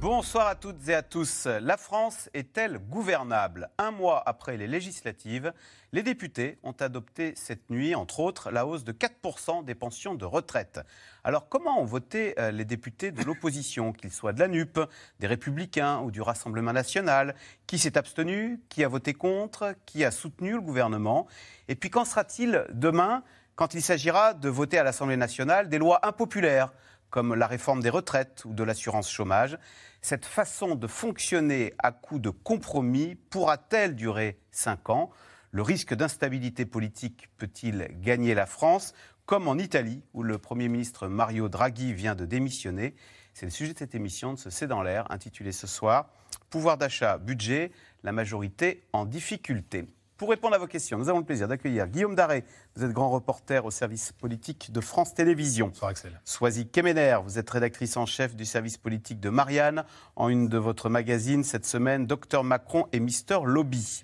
Bonsoir à toutes et à tous. La France est-elle gouvernable? Un mois après les législatives, les députés ont adopté cette nuit, entre autres, la hausse de 4% des pensions de retraite. Alors comment ont voté euh, les députés de l'opposition, qu'ils soient de la NUP, des Républicains ou du Rassemblement national? Qui s'est abstenu? Qui a voté contre? Qui a soutenu le gouvernement? Et puis qu'en sera-t-il demain quand il s'agira de voter à l'Assemblée nationale des lois impopulaires comme la réforme des retraites ou de l'assurance chômage? Cette façon de fonctionner à coup de compromis pourra-t-elle durer cinq ans? Le risque d'instabilité politique peut-il gagner la France? Comme en Italie, où le Premier ministre Mario Draghi vient de démissionner. C'est le sujet de cette émission de ce C'est dans l'air, intitulée ce soir Pouvoir d'achat, budget, la majorité en difficulté. Pour répondre à vos questions, nous avons le plaisir d'accueillir Guillaume Daré. Vous êtes grand reporter au service politique de France Télévisions. Bonsoir Axel. Soisy Kemener, vous êtes rédactrice en chef du service politique de Marianne. En une de votre magazine cette semaine, Docteur Macron et Mister Lobby.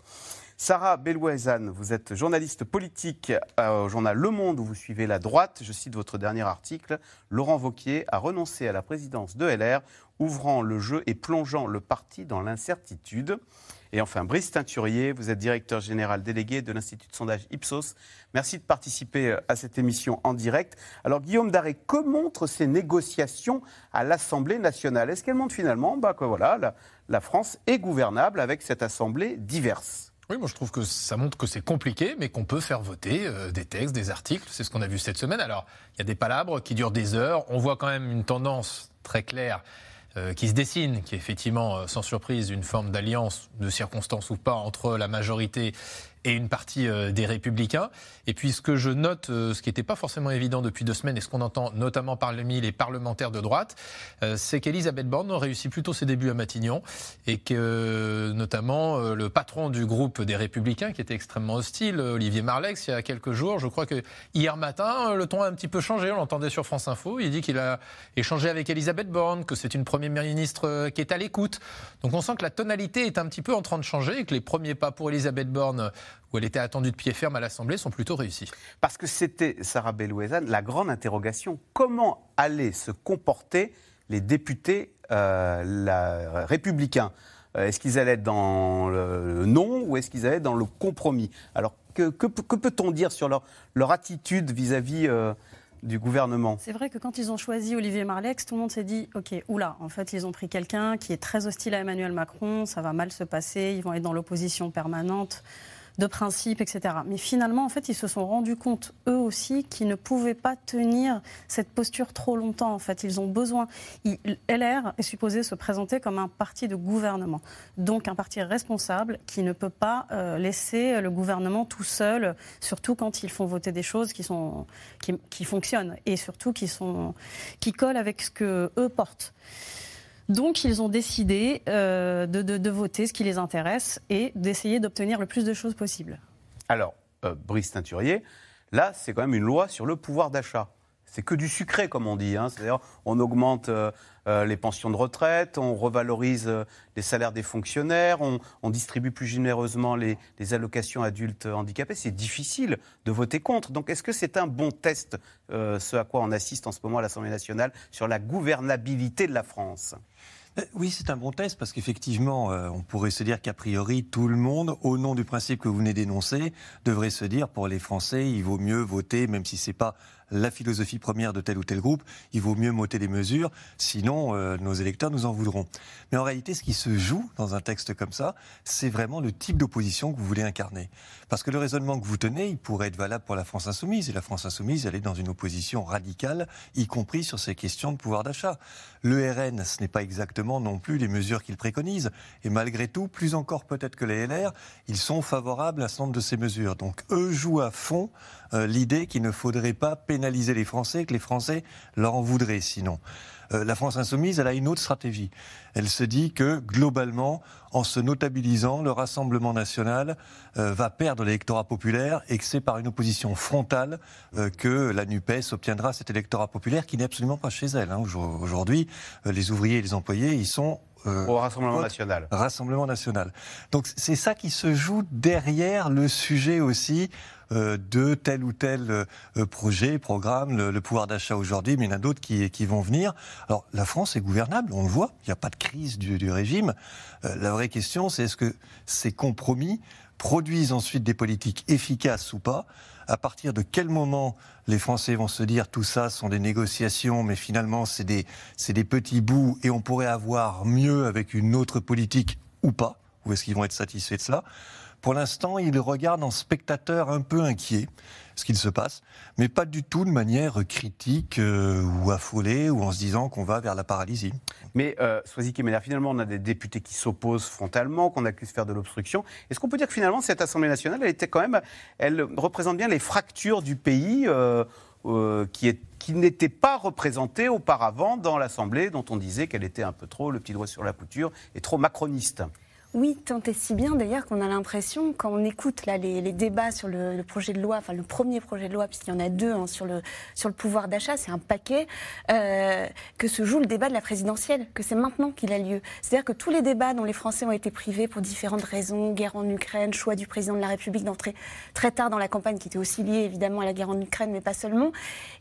Sarah Belouezane, vous êtes journaliste politique euh, au journal Le Monde où vous suivez la droite. Je cite votre dernier article. Laurent Vauquier a renoncé à la présidence de LR, ouvrant le jeu et plongeant le parti dans l'incertitude. Et enfin, Brice Teinturier, vous êtes directeur général délégué de l'Institut de sondage Ipsos. Merci de participer euh, à cette émission en direct. Alors, Guillaume Daré, que montrent ces négociations à l'Assemblée nationale? Est-ce qu'elles montrent finalement bah, que voilà, la France est gouvernable avec cette Assemblée diverse? Oui, moi je trouve que ça montre que c'est compliqué, mais qu'on peut faire voter euh, des textes, des articles. C'est ce qu'on a vu cette semaine. Alors, il y a des palabres qui durent des heures. On voit quand même une tendance très claire euh, qui se dessine, qui est effectivement, euh, sans surprise, une forme d'alliance de circonstances ou pas entre la majorité et une partie euh, des républicains. Et puis ce que je note, euh, ce qui n'était pas forcément évident depuis deux semaines, et ce qu'on entend notamment parmi les parlementaires de droite, euh, c'est qu'Elisabeth Borne réussit plutôt ses débuts à Matignon, et que notamment le patron du groupe des républicains, qui était extrêmement hostile, Olivier Marlex, il y a quelques jours, je crois que hier matin, le ton a un petit peu changé, on l'entendait sur France Info, il dit qu'il a échangé avec Elisabeth Borne, que c'est une première ministre qui est à l'écoute. Donc on sent que la tonalité est un petit peu en train de changer, et que les premiers pas pour Elisabeth Borne où elle était attendue de pied ferme à l'Assemblée, sont plutôt réussis. Parce que c'était, Sarah Belouezane, la grande interrogation. Comment allaient se comporter les députés euh, républicains? Euh, Est-ce qu'ils allaient être dans le non ou est-ce qu'ils allaient être dans le compromis? Alors, que, peut-on dire sur leur, leur attitude vis-à-vis euh, du gouvernement? C'est vrai que quand ils ont choisi Olivier Marlex, tout le monde s'est dit ok, oula, en fait, ils ont pris quelqu'un qui est très hostile à Emmanuel Macron, ça va mal se passer, ils vont être dans l'opposition permanente de principes, etc. Mais finalement, en fait, ils se sont rendus compte, eux aussi, qu'ils ne pouvaient pas tenir cette posture trop longtemps. En fait, ils ont besoin. LR est supposé se présenter comme un parti de gouvernement, donc un parti responsable qui ne peut pas euh, laisser le gouvernement tout seul, surtout quand ils font voter des choses qui, sont, qui, qui fonctionnent et surtout qui, sont, qui collent avec ce que eux portent. Donc ils ont décidé euh, de, voter ce qui les intéresse et d'essayer d'obtenir le plus de choses possible. Alors, euh, Brice Teinturier, là, c'est quand même une loi sur le pouvoir d'achat. C'est que du sucré, comme on dit. Hein. C'est-à-dire, on augmente euh, les pensions de retraite, on revalorise les salaires des fonctionnaires, on, distribue plus généreusement les, allocations adultes handicapés. C'est difficile de voter contre. Donc, est-ce que c'est un bon test, ce à quoi on assiste en ce moment à l'Assemblée nationale, sur la gouvernabilité de la France? Euh, oui, c'est un bon test parce qu'effectivement, euh, on pourrait se dire qu'a priori, tout le monde, au nom du principe que vous venez d'énoncer, devrait se dire pour les Français, il vaut mieux voter, même si c'est pas la philosophie première de tel ou tel groupe, il vaut mieux moter des mesures, sinon euh, nos électeurs nous en voudront. Mais en réalité, ce qui se joue dans un texte comme ça, c'est vraiment le type d'opposition que vous voulez incarner. Parce que le raisonnement que vous tenez, il pourrait être valable pour la France insoumise, et la France insoumise, elle est dans une opposition radicale, y compris sur ces questions de pouvoir d'achat. Le RN, ce n'est pas exactement non plus les mesures qu'il préconise, et malgré tout, plus encore peut-être que les LR, ils sont favorables à ce nombre de ces mesures. Donc eux jouent à fond euh, l'idée qu'il ne faudrait pas pénaliser les Français, que les Français leur en voudraient sinon. Euh, la France insoumise, elle a une autre stratégie. Elle se dit que globalement, en se notabilisant, le Rassemblement national euh, va perdre l'électorat populaire et que c'est par une opposition frontale que la NUPES obtiendra cet électorat populaire qui n'est absolument pas chez elle. Hein. Aujourd'hui, les ouvriers et les employés, ils sont Au Rassemblement national. Rassemblement national. Donc c'est ça qui se joue derrière le sujet aussi de tel ou tel euh, projet, programme, le, le pouvoir d'achat aujourd'hui, mais il y en a d'autres qui, qui vont venir. Alors la France est gouvernable, on le voit, il n'y a pas de crise du, du régime. Euh, la vraie question, c'est est-ce que ces compromis produisent ensuite des politiques efficaces ou pas? À partir de quel moment les Français vont se dire tout ça sont des négociations, mais finalement c'est des, des petits bouts et on pourrait avoir mieux avec une autre politique ou pas? Ou est-ce qu'ils vont être satisfaits de cela? Pour l'instant, ils regardent en spectateur un peu inquiet ce qu'il se passe, mais pas du tout de manière critique euh, ou affolée ou en se disant qu'on va vers la paralysie. Mais euh, Soisy finalement, on a des députés qui s'opposent frontalement, qu'on accuse de faire de l'obstruction. Est-ce qu'on peut dire que finalement, cette Assemblée nationale, elle était quand même, elle représente bien les fractures du pays euh, euh, qui, est, qui n'étaient pas représentées auparavant dans l'Assemblée, dont on disait qu'elle était un peu trop le petit doigt sur la couture et trop macroniste? Oui, tant et si bien d'ailleurs qu'on a l'impression, quand on écoute là, les, les débats sur le, le projet de loi, enfin le premier projet de loi, puisqu'il y en a deux hein, sur, le, sur le pouvoir d'achat, c'est un paquet, euh, que se joue le débat de la présidentielle, que c'est maintenant qu'il a lieu. C'est-à-dire que tous les débats dont les Français ont été privés pour différentes raisons, guerre en Ukraine, choix du président de la République d'entrer très tard dans la campagne, qui était aussi lié évidemment à la guerre en Ukraine, mais pas seulement.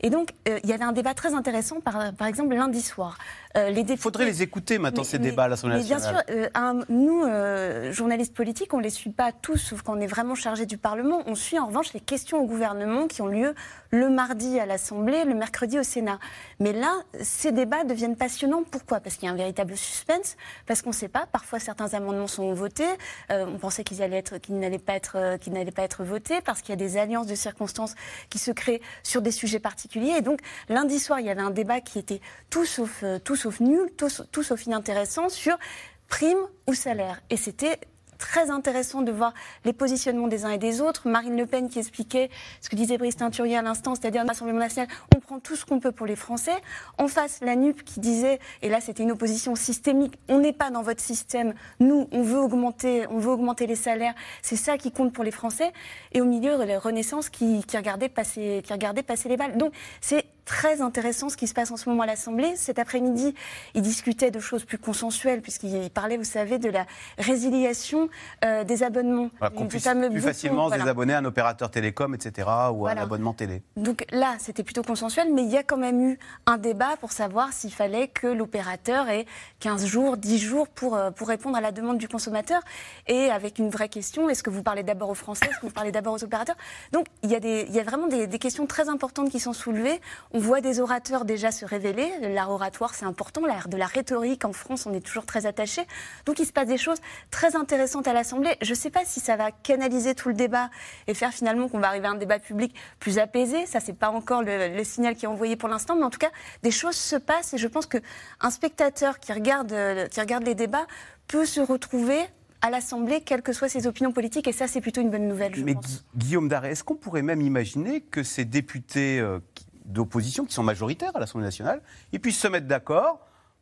Et donc, euh, il y avait un débat très intéressant, par, par exemple, lundi soir. Euh, les Il députés- faudrait les écouter maintenant, mais- ces mais- débats à l'Assemblée mais bien nationale. sûr, euh, un- nous, euh, journalistes politiques, on ne les suit pas tous, sauf qu'on est vraiment chargé du Parlement. On suit en revanche les questions au gouvernement qui ont lieu le mardi à l'Assemblée, le mercredi au Sénat. Mais là, ces débats deviennent passionnants. Pourquoi? Parce qu'il y a un véritable suspense, parce qu'on ne sait pas. Parfois, certains amendements sont votés. Euh, on pensait qu'ils n'allaient pas être, euh, qu'ils n'allaient pas être votés, parce qu'il y a des alliances de circonstances qui se créent sur des sujets particuliers. Et donc, lundi soir, il y avait un débat qui était tout sauf, tout sauf nul, tout, tout sauf inintéressant sur prime ou salaire. Et c'était très intéressant de voir les positionnements des uns et des autres. Marine Le Pen qui expliquait ce que disait Brice Teinturier à l'instant, c'est-à-dire l'Assemblée nationale, on prend tout ce qu'on peut pour les Français. En face, la NUP qui disait, et là c'était une opposition systémique, on n'est pas dans votre système, nous on veut augmenter, on veut augmenter les salaires, c'est ça qui compte pour les Français. Et au milieu, la Renaissance qui, qui regardait passer, qui regardait passer les balles. Donc c'est très intéressant ce qui se passe en ce moment à l'Assemblée. Cet après-midi, ils discutaient de choses plus consensuelles, puisqu'ils parlaient, vous savez, de la résiliation euh, des abonnements. Voilà, qu'on puisse plus bouton, facilement se voilà. désabonner à un opérateur télécom, etc., ou à un abonnement télé. Donc là, c'était plutôt consensuel, mais il y a quand même eu un débat pour savoir s'il fallait que l'opérateur ait 15 jours, 10 jours pour, euh, pour répondre à la demande du consommateur. Et avec une vraie question, est-ce que vous parlez d'abord aux Français, est-ce que vous parlez d'abord aux opérateurs? Donc il y, a des, il y a vraiment des, des questions très importantes qui sont soulevées. On voit des orateurs déjà se révéler. L'art oratoire, c'est important. L'art de la rhétorique, en France, on est toujours très attaché. Donc il se passe des choses très intéressantes à l'Assemblée. Je ne sais pas si ça va canaliser tout le débat et faire finalement qu'on va arriver à un débat public plus apaisé. Ça, c'est pas encore le, le signal qui est envoyé pour l'instant, mais en tout cas, des choses se passent et je pense qu'un spectateur qui regarde, qui regarde les débats peut se retrouver à l'Assemblée, quelles que soient ses opinions politiques, et ça, c'est plutôt une bonne nouvelle, je Mais pense. Guillaume Daré, est-ce qu'on pourrait même imaginer que ces députés euh, qui- d'opposition, qui sont majoritaires à l'Assemblée nationale, ils puissent se mettre d'accord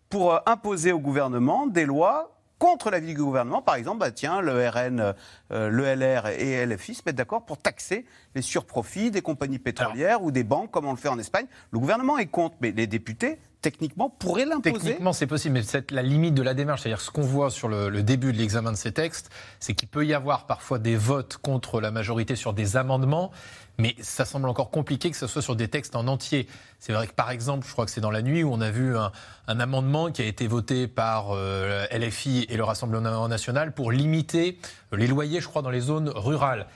pour euh, imposer au gouvernement des lois contre l'avis du gouvernement Par exemple, bah, tiens, le RN, euh, le LR et LFI se mettent d'accord pour taxer les surprofits des compagnies pétrolières ou des banques, comme on le fait en Espagne. Le gouvernement est contre, mais les députés, techniquement, pourraient l'imposer. Techniquement, c'est possible, mais c'est la limite de la démarche. C'est-à-dire ce qu'on voit sur le, début de l'examen de ces textes, c'est qu'il peut y avoir parfois des votes contre la majorité sur des amendements, mais ça semble encore compliqué que ce soit sur des textes en entier. C'est vrai que par exemple, je crois que c'est dans la nuit où on a vu un, un amendement qui a été voté par euh, LFI et le Rassemblement national pour limiter les loyers, je crois, dans les zones rurales.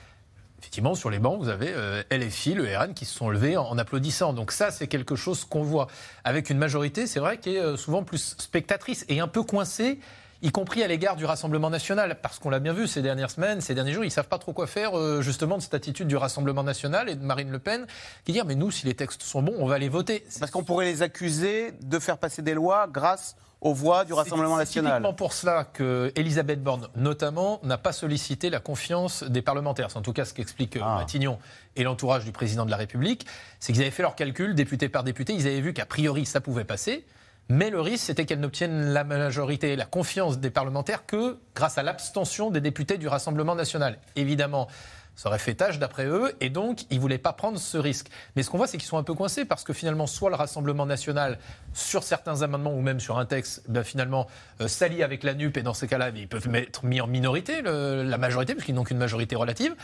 Effectivement, sur les bancs, vous avez euh, LFI, le RN qui se sont levés en, applaudissant. Donc ça, c'est quelque chose qu'on voit avec une majorité, c'est vrai, qui est euh, souvent plus spectatrice et un peu coincée, y compris à l'égard du Rassemblement national. Parce qu'on l'a bien vu ces dernières semaines, ces derniers jours, ils savent pas trop quoi faire euh, justement de cette attitude du Rassemblement national et de Marine Le Pen qui dit mais nous, si les textes sont bons, on va les voter. Parce qu'on pourrait les accuser de faire passer des lois grâce aux voix du Rassemblement C'est national. typiquement pour cela que Elisabeth Borne, notamment, n'a pas sollicité la confiance des parlementaires. C'est en tout cas ce qu'explique euh, Ah. Matignon et l'entourage du président de la République. C'est qu'ils avaient fait leurs calculs, député par député. Ils avaient vu qu'a priori, ça pouvait passer. Mais le risque, c'était qu'elle n'obtienne la majorité, la confiance des parlementaires que grâce à l'abstention des députés du Rassemblement national. Évidemment, Ça aurait fait tâche d'après eux, et donc ils ne voulaient pas prendre ce risque. Mais ce qu'on voit, c'est qu'ils sont un peu coincés parce que finalement, soit le Rassemblement national, sur certains amendements ou même sur un texte, ben, finalement, euh, s'allie avec la NUP, et dans ces cas-là, ils peuvent être mis en minorité, la majorité, puisqu'ils n'ont qu'une majorité relative.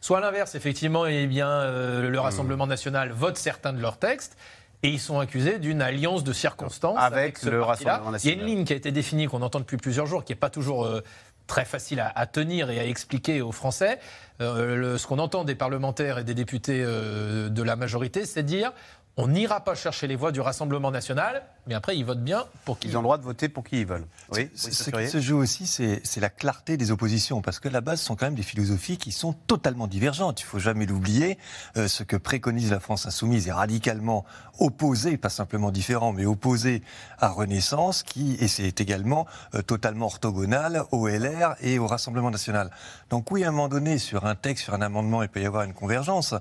Soit à l'inverse, effectivement, eh bien, euh, le Rassemblement national vote certains de leurs textes. Et ils sont accusés d'une alliance de circonstances avec, le Rassemblement national. Il y a une ligne qui a été définie, qu'on entend depuis plusieurs jours, qui n'est pas toujours euh, très facile à, tenir et à expliquer aux Français. Euh, ce qu'on entend des parlementaires et des députés de la majorité, c'est dire on n'ira pas chercher les voix du Rassemblement national, mais après, ils votent bien pour qui ils ont le droit de voter pour qui ils veulent. Oui, ce qui se joue aussi, c'est la clarté des oppositions, parce que la base sont quand même des philosophies qui sont totalement divergentes. Il faut jamais l'oublier. Euh, ce que préconise la France insoumise est radicalement opposé, pas simplement différent, mais opposé à Renaissance, qui et c'est également euh, totalement orthogonal au LR et au Rassemblement national. Donc oui, à un moment donné, sur un texte, sur un amendement, il peut y avoir une convergence,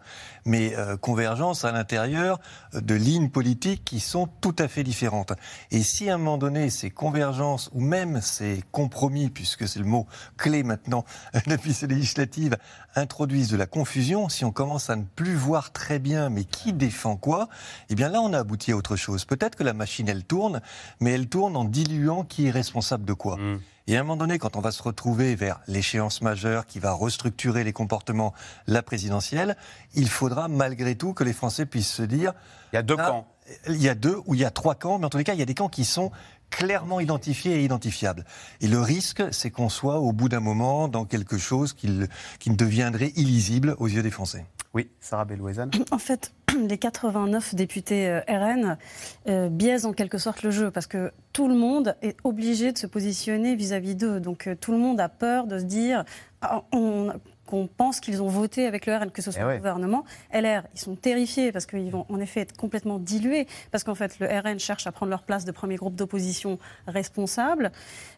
mais euh, convergence à l'intérieur de lignes politiques qui sont tout à fait différentes. Et si à un moment donné, ces convergences ou même ces compromis, puisque c'est le mot clé maintenant depuis ces législatives, introduisent de la confusion, si on commence à ne plus voir très bien mais qui défend quoi, eh bien là on a abouti à autre chose. Peut-être que la machine elle tourne, mais elle tourne en diluant qui est responsable de quoi. Mmh. Et à un moment donné, quand on va se retrouver vers l'échéance majeure qui va restructurer les comportements, la présidentielle, il faudra malgré tout que les Français puissent se dire... Il y a deux camps. Il y a deux ou il y a trois camps, mais en tous les cas, il y a des camps qui sont clairement identifiés et identifiables. Et le risque, c'est qu'on soit au bout d'un moment dans quelque chose qui, qui deviendrait illisible aux yeux des Français. Oui, Sarah Belouezane. En fait, les 89 députés euh, RN euh, biaisent en quelque sorte le jeu parce que tout le monde est obligé de se positionner vis-à-vis d'eux. Donc euh, tout le monde a peur de se dire ah, on, qu'on pense qu'ils ont voté avec le RN, que ce soit eh le gouvernement. LR, ils sont terrifiés parce qu'ils vont en effet être complètement dilués, parce qu'en fait, le RN cherche à prendre leur place de premier groupe d'opposition responsable.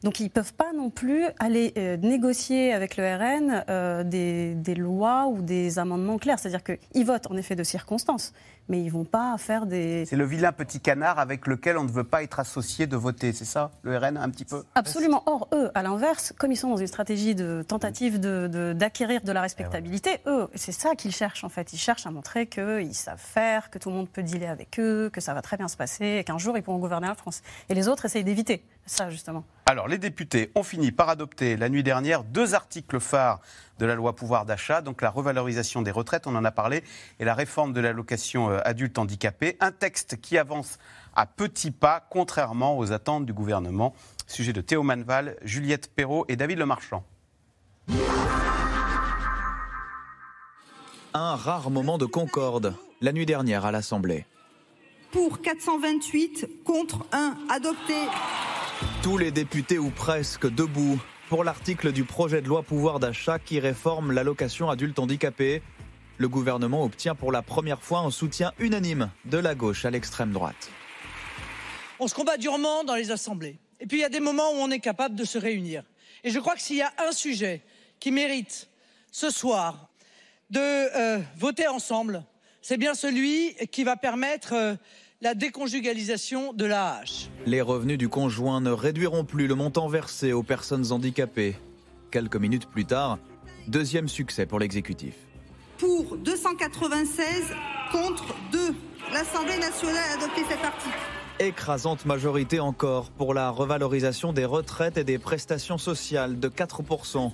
Donc, ils ne peuvent pas non plus aller euh, négocier avec le RN euh, des, des, lois ou des amendements clairs. C'est-à-dire qu'ils votent en effet de circonstances, mais ils ne vont pas faire des... C'est le vilain petit canard avec lequel on ne veut pas être associé de voter, c'est ça, le RN, un petit peu? Absolument. Or, eux, à l'inverse, comme ils sont dans une stratégie de tentative d'acquérir de, de, la respectabilité, eux, c'est ça qu'ils cherchent en fait. Ils cherchent à montrer qu'ils savent faire, que tout le monde peut dealer avec eux, que ça va très bien se passer, et qu'un jour ils pourront gouverner la France. Et les autres essayent d'éviter ça, justement. Alors, les députés ont fini par adopter la nuit dernière deux articles phares de la loi pouvoir d'achat, donc la revalorisation des retraites, on en a parlé, et la réforme de l'allocation euh, adulte handicapé. Un texte qui avance à petits pas, contrairement aux attentes du gouvernement. Sujet de Théo Manval, Juliette Perrault et David Lemarchand. Un rare moment de concorde la nuit dernière à l'Assemblée. Pour 428, contre 1, adopté. Tous les députés ou presque debout pour l'article du projet de loi pouvoir d'achat qui réforme l'allocation adulte handicapé. Le gouvernement obtient pour la première fois un soutien unanime de la gauche à l'extrême droite. On se combat durement dans les assemblées. Et puis il y a des moments où on est capable de se réunir. Et je crois que s'il y a un sujet qui mérite ce soir de euh, voter ensemble, c'est bien celui qui va permettre euh, la déconjugalisation de l'AH. Les revenus du conjoint ne réduiront plus le montant versé aux personnes handicapées. Quelques minutes plus tard, deuxième succès pour l'exécutif. Pour 296 contre 2, l'Assemblée nationale a adopté cet article. Écrasante majorité encore pour la revalorisation des retraites et des prestations sociales de 4%.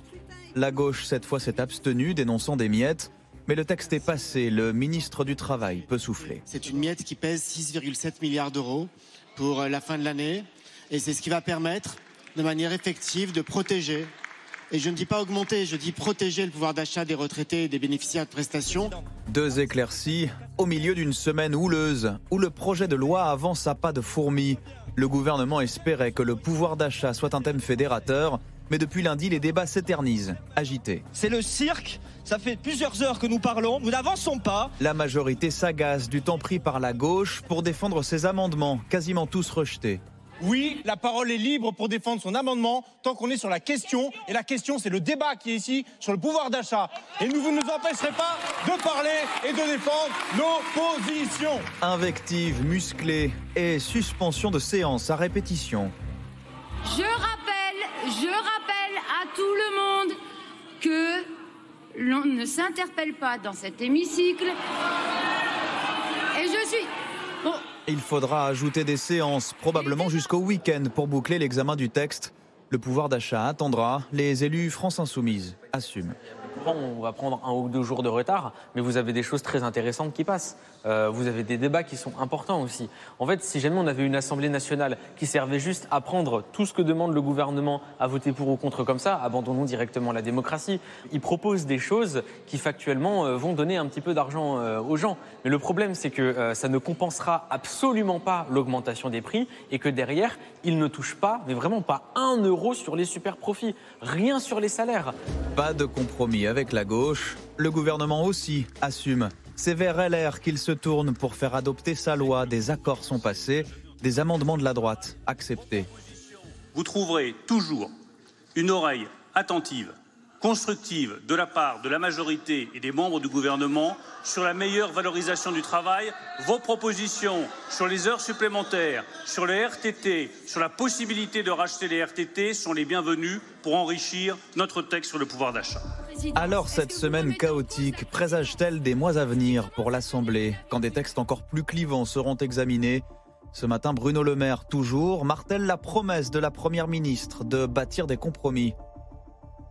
La gauche, cette fois, s'est abstenue, dénonçant des miettes. Mais le texte est passé, le ministre du Travail peut souffler. C'est une miette qui pèse 6,7 milliards d'euros pour la fin de l'année. Et c'est ce qui va permettre, de manière effective, de protéger, et je ne dis pas augmenter, je dis protéger le pouvoir d'achat des retraités et des bénéficiaires de prestations. Deux éclaircies au milieu d'une semaine houleuse où le projet de loi avance à pas de fourmi. Le gouvernement espérait que le pouvoir d'achat soit un thème fédérateur mais depuis lundi, les débats s'éternisent, agités. C'est le cirque, ça fait plusieurs heures que nous parlons, nous n'avançons pas. La majorité s'agace du temps pris par la gauche pour défendre ses amendements, quasiment tous rejetés. Oui, la parole est libre pour défendre son amendement tant qu'on est sur la question. Et la question, c'est le débat qui est ici sur le pouvoir d'achat. Et nous, vous ne nous empêcherez pas de parler et de défendre nos positions. Invective musclée et suspension de séance à répétition. Je rappelle, je rappelle à tout le monde que l'on ne s'interpelle pas dans cet hémicycle. Et je suis. Il faudra ajouter des séances, probablement jusqu'au week-end, pour boucler l'examen du texte. Le pouvoir d'achat attendra. Les élus France Insoumise assument. On va prendre un ou deux jours de retard, mais vous avez des choses très intéressantes qui passent. Euh, vous avez des débats qui sont importants aussi. En fait, si jamais on avait une Assemblée nationale qui servait juste à prendre tout ce que demande le gouvernement à voter pour ou contre comme ça, abandonnons directement la démocratie. Ils proposent des choses qui factuellement euh, vont donner un petit peu d'argent euh, aux gens. Mais le problème, c'est que ça ne compensera absolument pas l'augmentation des prix et que derrière, ils ne touchent pas, mais vraiment pas un euro sur les super profits, rien sur les salaires. Pas de compromis avec la gauche. Le gouvernement aussi assume. C'est vers LR qu'il se tourne pour faire adopter sa loi. Des accords sont passés, des amendements de la droite acceptés. vous trouverez toujours une oreille attentive, constructive de la part de la majorité et des membres du gouvernement sur la meilleure valorisation du travail. Vos propositions sur les heures supplémentaires, sur les RTT, sur la possibilité de racheter les RTT sont les bienvenues pour enrichir notre texte sur le pouvoir d'achat. Alors cette semaine chaotique présage-t-elle des mois à venir pour l'Assemblée, quand des textes encore plus clivants seront examinés? Ce matin, Bruno Le Maire, toujours, martèle la promesse de la Première ministre de bâtir des compromis.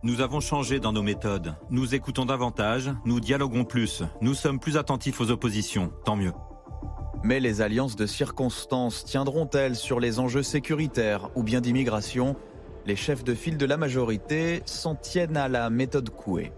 Nous avons changé dans nos méthodes. Nous écoutons davantage, nous dialoguons plus, nous sommes plus attentifs aux oppositions, tant mieux. Mais les alliances de circonstances tiendront-elles sur les enjeux sécuritaires ou bien d'immigration? Les chefs de file de la majorité s'en tiennent à la méthode Coué.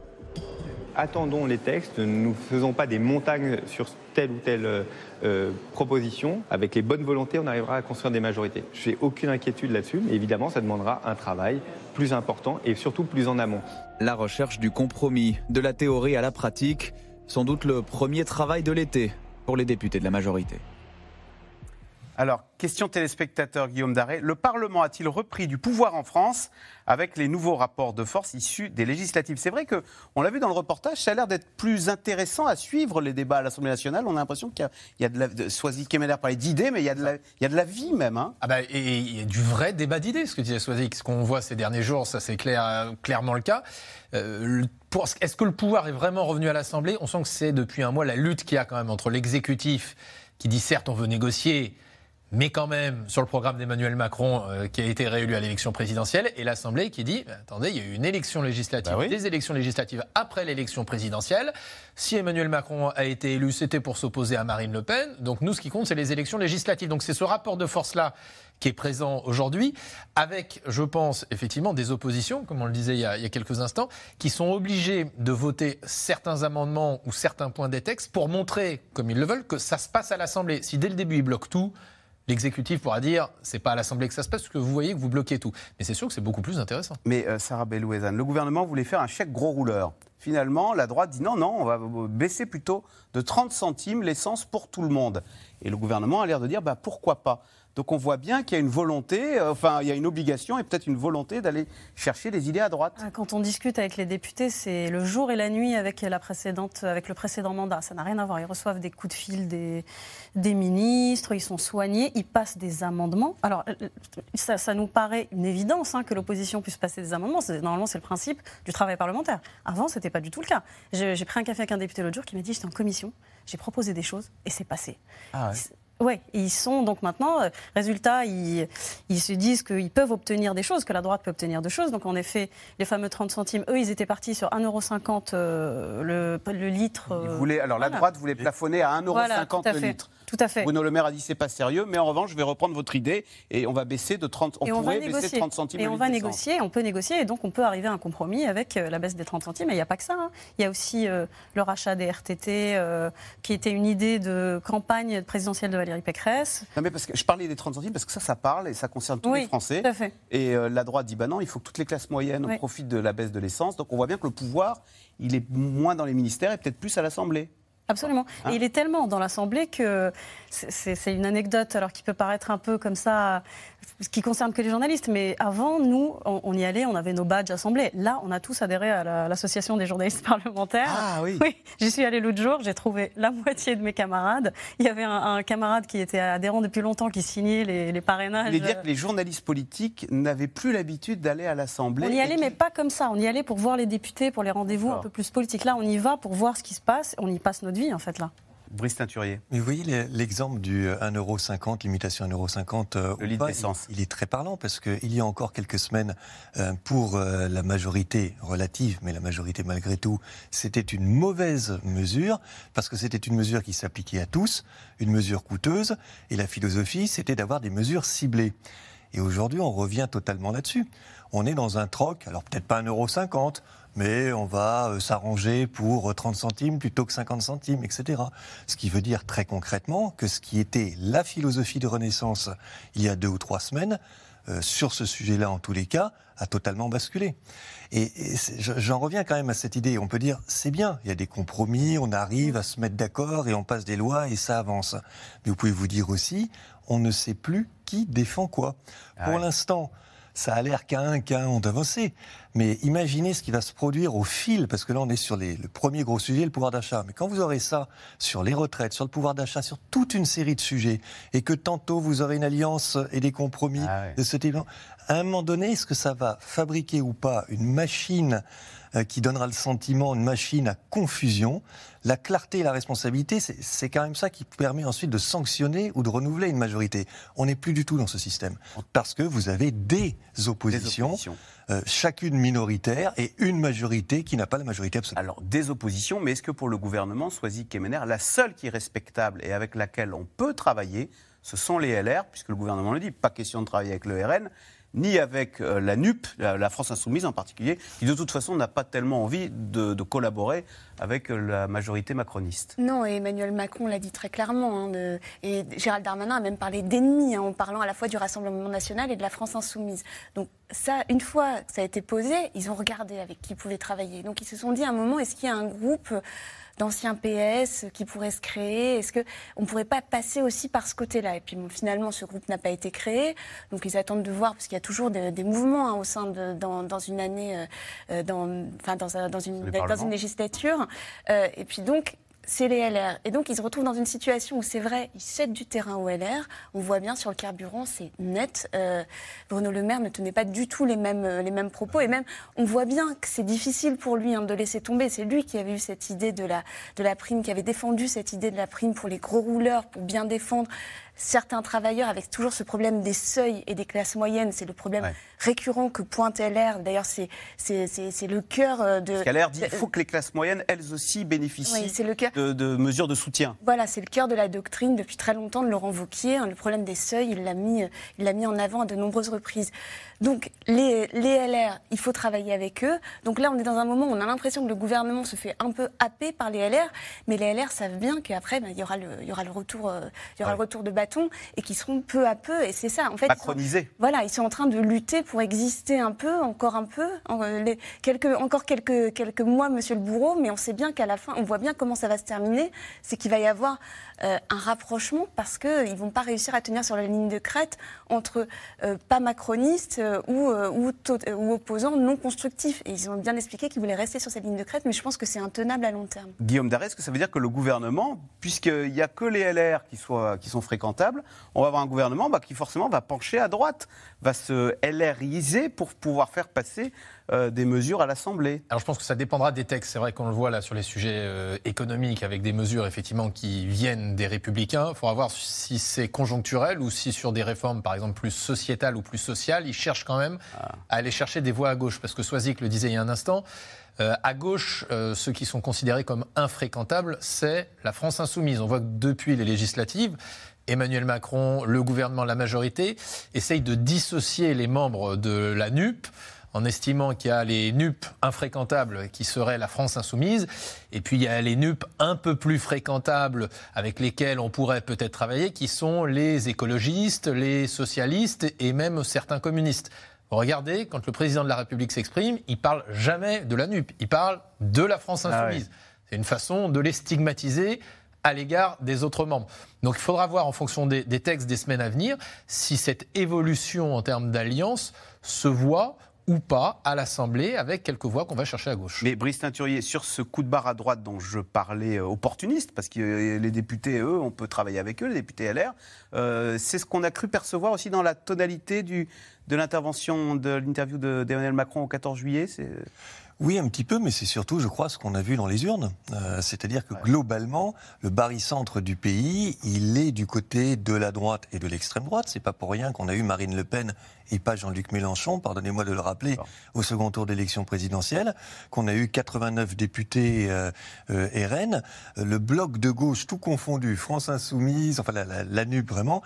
attendons les textes, ne nous faisons pas des montagnes sur telle ou telle euh, proposition. Avec les bonnes volontés, on arrivera à construire des majorités. Je n'ai aucune inquiétude là-dessus, mais évidemment, ça demandera un travail plus important et surtout plus en amont. La recherche du compromis, de la théorie à la pratique, sans doute le premier travail de l'été pour les députés de la majorité. Alors, question téléspectateur Guillaume Daré. Le Parlement a-t-il repris du pouvoir en France avec les nouveaux rapports de force issus des législatives? C'est vrai que on l'a vu dans le reportage, ça a l'air d'être plus intéressant à suivre les débats à l'Assemblée nationale. On a l'impression qu'il y a, de la. Soisy d'idées, mais il y, a de la, il y a de la vie même. hein. Ah bah, et il y a du vrai débat d'idées, ce que disait Swazik. Ce qu'on voit ces derniers jours, ça c'est clair, clairement le cas. Euh, Est-ce que le pouvoir est vraiment revenu à l'Assemblée? On sent que c'est depuis un mois la lutte qu'il y a quand même entre l'exécutif, qui dit certes on veut négocier, mais quand même sur le programme d'Emmanuel Macron euh, qui a été réélu à l'élection présidentielle, et l'Assemblée qui dit attendez, il y a eu une élection législative, des élections législatives après l'élection présidentielle. Si Emmanuel Macron a été élu, c'était pour s'opposer à Marine Le Pen. Donc nous, ce qui compte, c'est les élections législatives. Donc c'est ce rapport de force-là qui est présent aujourd'hui, avec, je pense, effectivement, des oppositions, comme on le disait il y a, il y a quelques instants, qui sont obligées de voter certains amendements ou certains points des textes pour montrer, comme ils le veulent, que ça se passe à l'Assemblée. Si dès le début ils bloquent tout, l'exécutif pourra dire c'est pas à l'Assemblée que ça se passe, parce que vous voyez que vous bloquez tout. Mais c'est sûr que c'est beaucoup plus intéressant. Mais euh, Sarah Bellouezan, le gouvernement voulait faire un chèque gros rouleur. Finalement, la droite dit non, non, on va baisser plutôt de 30 centimes l'essence pour tout le monde. Et le gouvernement a l'air de dire bah, pourquoi pas? Donc on voit bien qu'il y a une volonté, euh, enfin il y a une obligation et peut-être une volonté d'aller chercher des idées à droite. Ah, Quand on discute avec les députés, c'est le jour et la nuit avec, la précédente, avec le précédent mandat. Ça n'a rien à voir. Ils reçoivent des coups de fil des, des ministres, ils sont soignés, ils passent des amendements. Alors, euh, ça, ça nous paraît une évidence hein, que l'opposition puisse passer des amendements. Normalement, c'est le principe du travail parlementaire. Avant, ce n'était pas du tout le cas. J'ai j'ai pris un café avec un député l'autre jour qui m'a dit j'étais en commission, j'ai proposé des choses et c'est passé. Ah Oui, ils sont donc maintenant, euh, résultat, ils, ils se disent qu'ils peuvent obtenir des choses, que la droite peut obtenir des choses. Donc en effet, les fameux 30 centimes, eux, ils étaient partis sur 1,50€ euh, le, le litre. Ils euh, voulaient- alors la droite voulait plafonner à 1,50€ Voilà, le litre. Tout à fait. Bruno Le Maire a dit c'est pas sérieux, mais en revanche, je vais reprendre votre idée et on va baisser de 30 on et on va pourrait baisser de négocier. 30 centimes et on va négocier, on peut négocier, et donc on peut arriver à un compromis avec euh, la baisse des 30 centimes. Et il n'y a pas que ça. hein. Il y a aussi euh, le rachat des RTT, euh, qui était une idée de campagne présidentielle de Valérie Pécresse. Non, mais parce que je parlais des 30 centimes parce que ça, ça parle et ça concerne tous Oui, les Français. tout à fait. Et euh, la droite dit bah non, il faut que toutes les classes moyennes Oui. profitent de la baisse de l'essence. Donc on voit bien que le pouvoir, il est moins dans les ministères et peut-être plus à l'Assemblée. Absolument. Hein Et il est tellement dans l'Assemblée que c'est une anecdote, alors qui peut paraître un peu comme ça, qui concerne que les journalistes. Mais avant, nous, on, on y allait, on avait nos badges Assemblée. Là, on a tous adhéré à la- l'Association des journalistes parlementaires. Ah oui. Oui, j'y suis allée l'autre jour, j'ai trouvé la moitié de mes camarades. Il y avait un, un camarade qui était adhérent depuis longtemps, qui signait les, les Vous parrainages. voulez dire que les journalistes politiques n'avaient plus l'habitude d'aller à l'Assemblée On y allait, qui- mais pas comme ça. On y allait pour voir les députés, pour les rendez-vous un peu plus politiques. Là, on y va pour voir ce qui se passe. On y passe notre vie, en fait, là. Brice Teinturier. Mais vous voyez l'e- l'exemple du euh, 1,50€, limitation 1,50€, euh, Le litre d'essence. il, il est très parlant parce qu'il y a encore quelques semaines, euh, pour euh, la majorité relative, mais la majorité malgré tout, c'était une mauvaise mesure parce que c'était une mesure qui s'appliquait à tous, une mesure coûteuse, et la philosophie, c'était d'avoir des mesures ciblées. Et aujourd'hui, on revient totalement là-dessus. On est dans un troc, alors peut-être pas 1,50€, mais on va euh, s'arranger pour euh, 30 centimes plutôt que 50 centimes, etc. Ce qui veut dire très concrètement que ce qui était la philosophie de Renaissance il y a deux ou trois semaines, euh, sur ce sujet-là en tous les cas, a totalement basculé. Et, j'en reviens quand même à cette idée. On peut dire, c'est bien, il y a des compromis, on arrive à se mettre d'accord et on passe des lois et ça avance. Mais vous pouvez vous dire aussi, on ne sait plus qui défend quoi. Pour l'instant, ça a l'air qu'à un, qu'à un, on avancer. Mais imaginez ce qui va se produire au fil, parce que là, on est sur les- le premier gros sujet, le pouvoir d'achat. Mais quand vous aurez ça sur les retraites, sur le pouvoir d'achat, sur toute une série de sujets, et que tantôt vous aurez une alliance et des compromis de ce type, à un moment donné, est-ce que ça va fabriquer ou pas une machine qui donnera le sentiment, une machine à confusion La clarté et la responsabilité, c'est c'est quand même ça qui permet ensuite de sanctionner ou de renouveler une majorité. On n'est plus du tout dans ce système. Parce que vous avez des oppositions, euh, chacune minoritaire, et une majorité qui n'a pas la majorité absolue. Alors, des oppositions, mais est-ce que pour le gouvernement, Soisy Kemener, la seule qui est respectable et avec laquelle on peut travailler, ce sont les LR, puisque le gouvernement le dit, pas question de travailler avec le RN, ni avec euh, la NUP, la, France Insoumise en particulier, qui de toute façon n'a pas tellement envie de, collaborer avec euh, la majorité macroniste. Non, et Emmanuel Macron l'a dit très clairement. hein, et Gérald Darmanin a même parlé d'ennemis hein, en parlant à la fois du Rassemblement national et de la France insoumise. Donc ça, une fois que ça a été posé, ils ont regardé avec qui ils pouvaient travailler. Donc ils se sont dit à un moment, est-ce qu'il y a un groupe d'anciens PS qui pourrait se créer Est-ce qu'on ne pourrait pas passer aussi par ce côté-là? Et puis bon, finalement, ce groupe n'a pas été créé. Donc ils attendent de voir, parce qu'il y a toujours des, des mouvements hein, au sein de, dans, dans une année, euh, euh, dans, enfin, dans, un- dans une, dans une législature. Euh, et puis donc, c'est les LR. Et donc, ils se retrouvent dans une situation où c'est vrai, ils cèdent du terrain aux LR. On voit bien sur le carburant, c'est net. Euh, Bruno Le Maire ne tenait pas du tout les mêmes, euh, les mêmes propos. Et même, on voit bien que c'est difficile pour lui hein, de laisser tomber. C'est lui qui avait eu cette idée de la, de la prime, qui avait défendu cette idée de la prime pour les gros rouleurs, pour bien défendre certains travailleurs, avec toujours ce problème des seuils et des classes moyennes. C'est le problème récurrent que pointe LR. D'ailleurs, c'est le cœur euh, de... Parce dit, il de- faut que les classes moyennes, elles aussi, bénéficient Oui, le de, de mesures de soutien. Voilà, c'est le cœur de la doctrine depuis très longtemps de Laurent Wauquiez. hein, Le problème des seuils, il l'a mis, euh, il l'a mis en avant à de nombreuses reprises. Donc les, les LR, il faut travailler avec eux. Donc là, on est dans un moment où on a l'impression que le gouvernement se fait un peu happer par les LR, mais les LR savent bien qu'après, ben, il y aura le, il y aura le retour, euh, il y aura le retour de bâton et qui seront peu à peu. Et c'est ça, en fait. ils sont- Macronisé. voilà, ils sont en train de lutter pour exister un peu, encore un peu, en- euh, les- quelques, encore quelques, quelques mois, Monsieur le Bourreau, mais on sait bien qu'à la fin, on voit bien comment ça va se terminer, c'est qu'il va y avoir euh, un rapprochement parce qu'ils ne vont pas réussir à tenir sur la ligne de crête entre euh, pas macronistes euh, ou, euh, euh, ou opposants non constructifs. Et ils ont bien expliqué qu'ils voulaient rester sur cette ligne de crête, mais je pense que c'est intenable à long terme. Guillaume Darès, est-ce que ça veut dire que le gouvernement, puisqu'il n'y a que les LR qui sont fréquentables, on va avoir un gouvernement bah, qui forcément va pencher à droite, va se LRiser pour pouvoir faire passer euh, des mesures à l'Assemblée Alors je pense que ça dépendra des textes. C'est vrai qu'on le voit là sur les sujets euh, économiques avec des mesures effectivement qui viennent des républicains. Il faudra voir si c'est conjoncturel ou si sur des réformes par exemple plus sociétales ou plus sociales, ils cherchent quand même à aller chercher des voix à gauche. Parce que Soisic le disait il y a un instant, euh, à gauche, euh, ceux qui sont considérés comme infréquentables, c'est la France insoumise. On voit que depuis les législatives, Emmanuel Macron, le gouvernement, la majorité, essayent de dissocier les membres de la NUP en estimant qu'il y a les NUP infréquentables qui seraient la France insoumise, et puis il y a les NUP un peu plus fréquentables avec lesquels on pourrait peut-être travailler, qui sont les écologistes, les socialistes et même certains communistes. Regardez, quand le président de la République s'exprime, il parle jamais de la NUP, il parle de la France Ah insoumise. C'est une façon de les stigmatiser à l'égard des autres membres. Donc il faudra voir en fonction des, des textes des semaines à venir si cette évolution en termes d'alliance se voit ou pas à l'Assemblée avec quelques voix qu'on va chercher à gauche. Mais Brice Teinturier, sur ce coup de barre à droite dont je parlais euh, opportuniste, parce que euh, les députés, eux, on peut travailler avec eux, les députés LR, euh, c'est ce qu'on a cru percevoir aussi dans la tonalité du, de l'intervention de l'interview d'Emmanuel Macron au 14 juillet. c'est- Oui, un petit peu, mais c'est surtout, je crois, ce qu'on a vu dans les urnes. Euh, C'est-à-dire que globalement, le barycentre du pays, il est du côté de la droite et de l'extrême droite. C'est pas pour rien qu'on a eu Marine Le Pen et pas Jean-Luc Mélenchon, pardonnez-moi de le rappeler, au second tour d'élection présidentielle, qu'on a eu 89 députés euh, euh, RN. Le bloc de gauche, tout confondu, France Insoumise, enfin la, la, la NUP vraiment,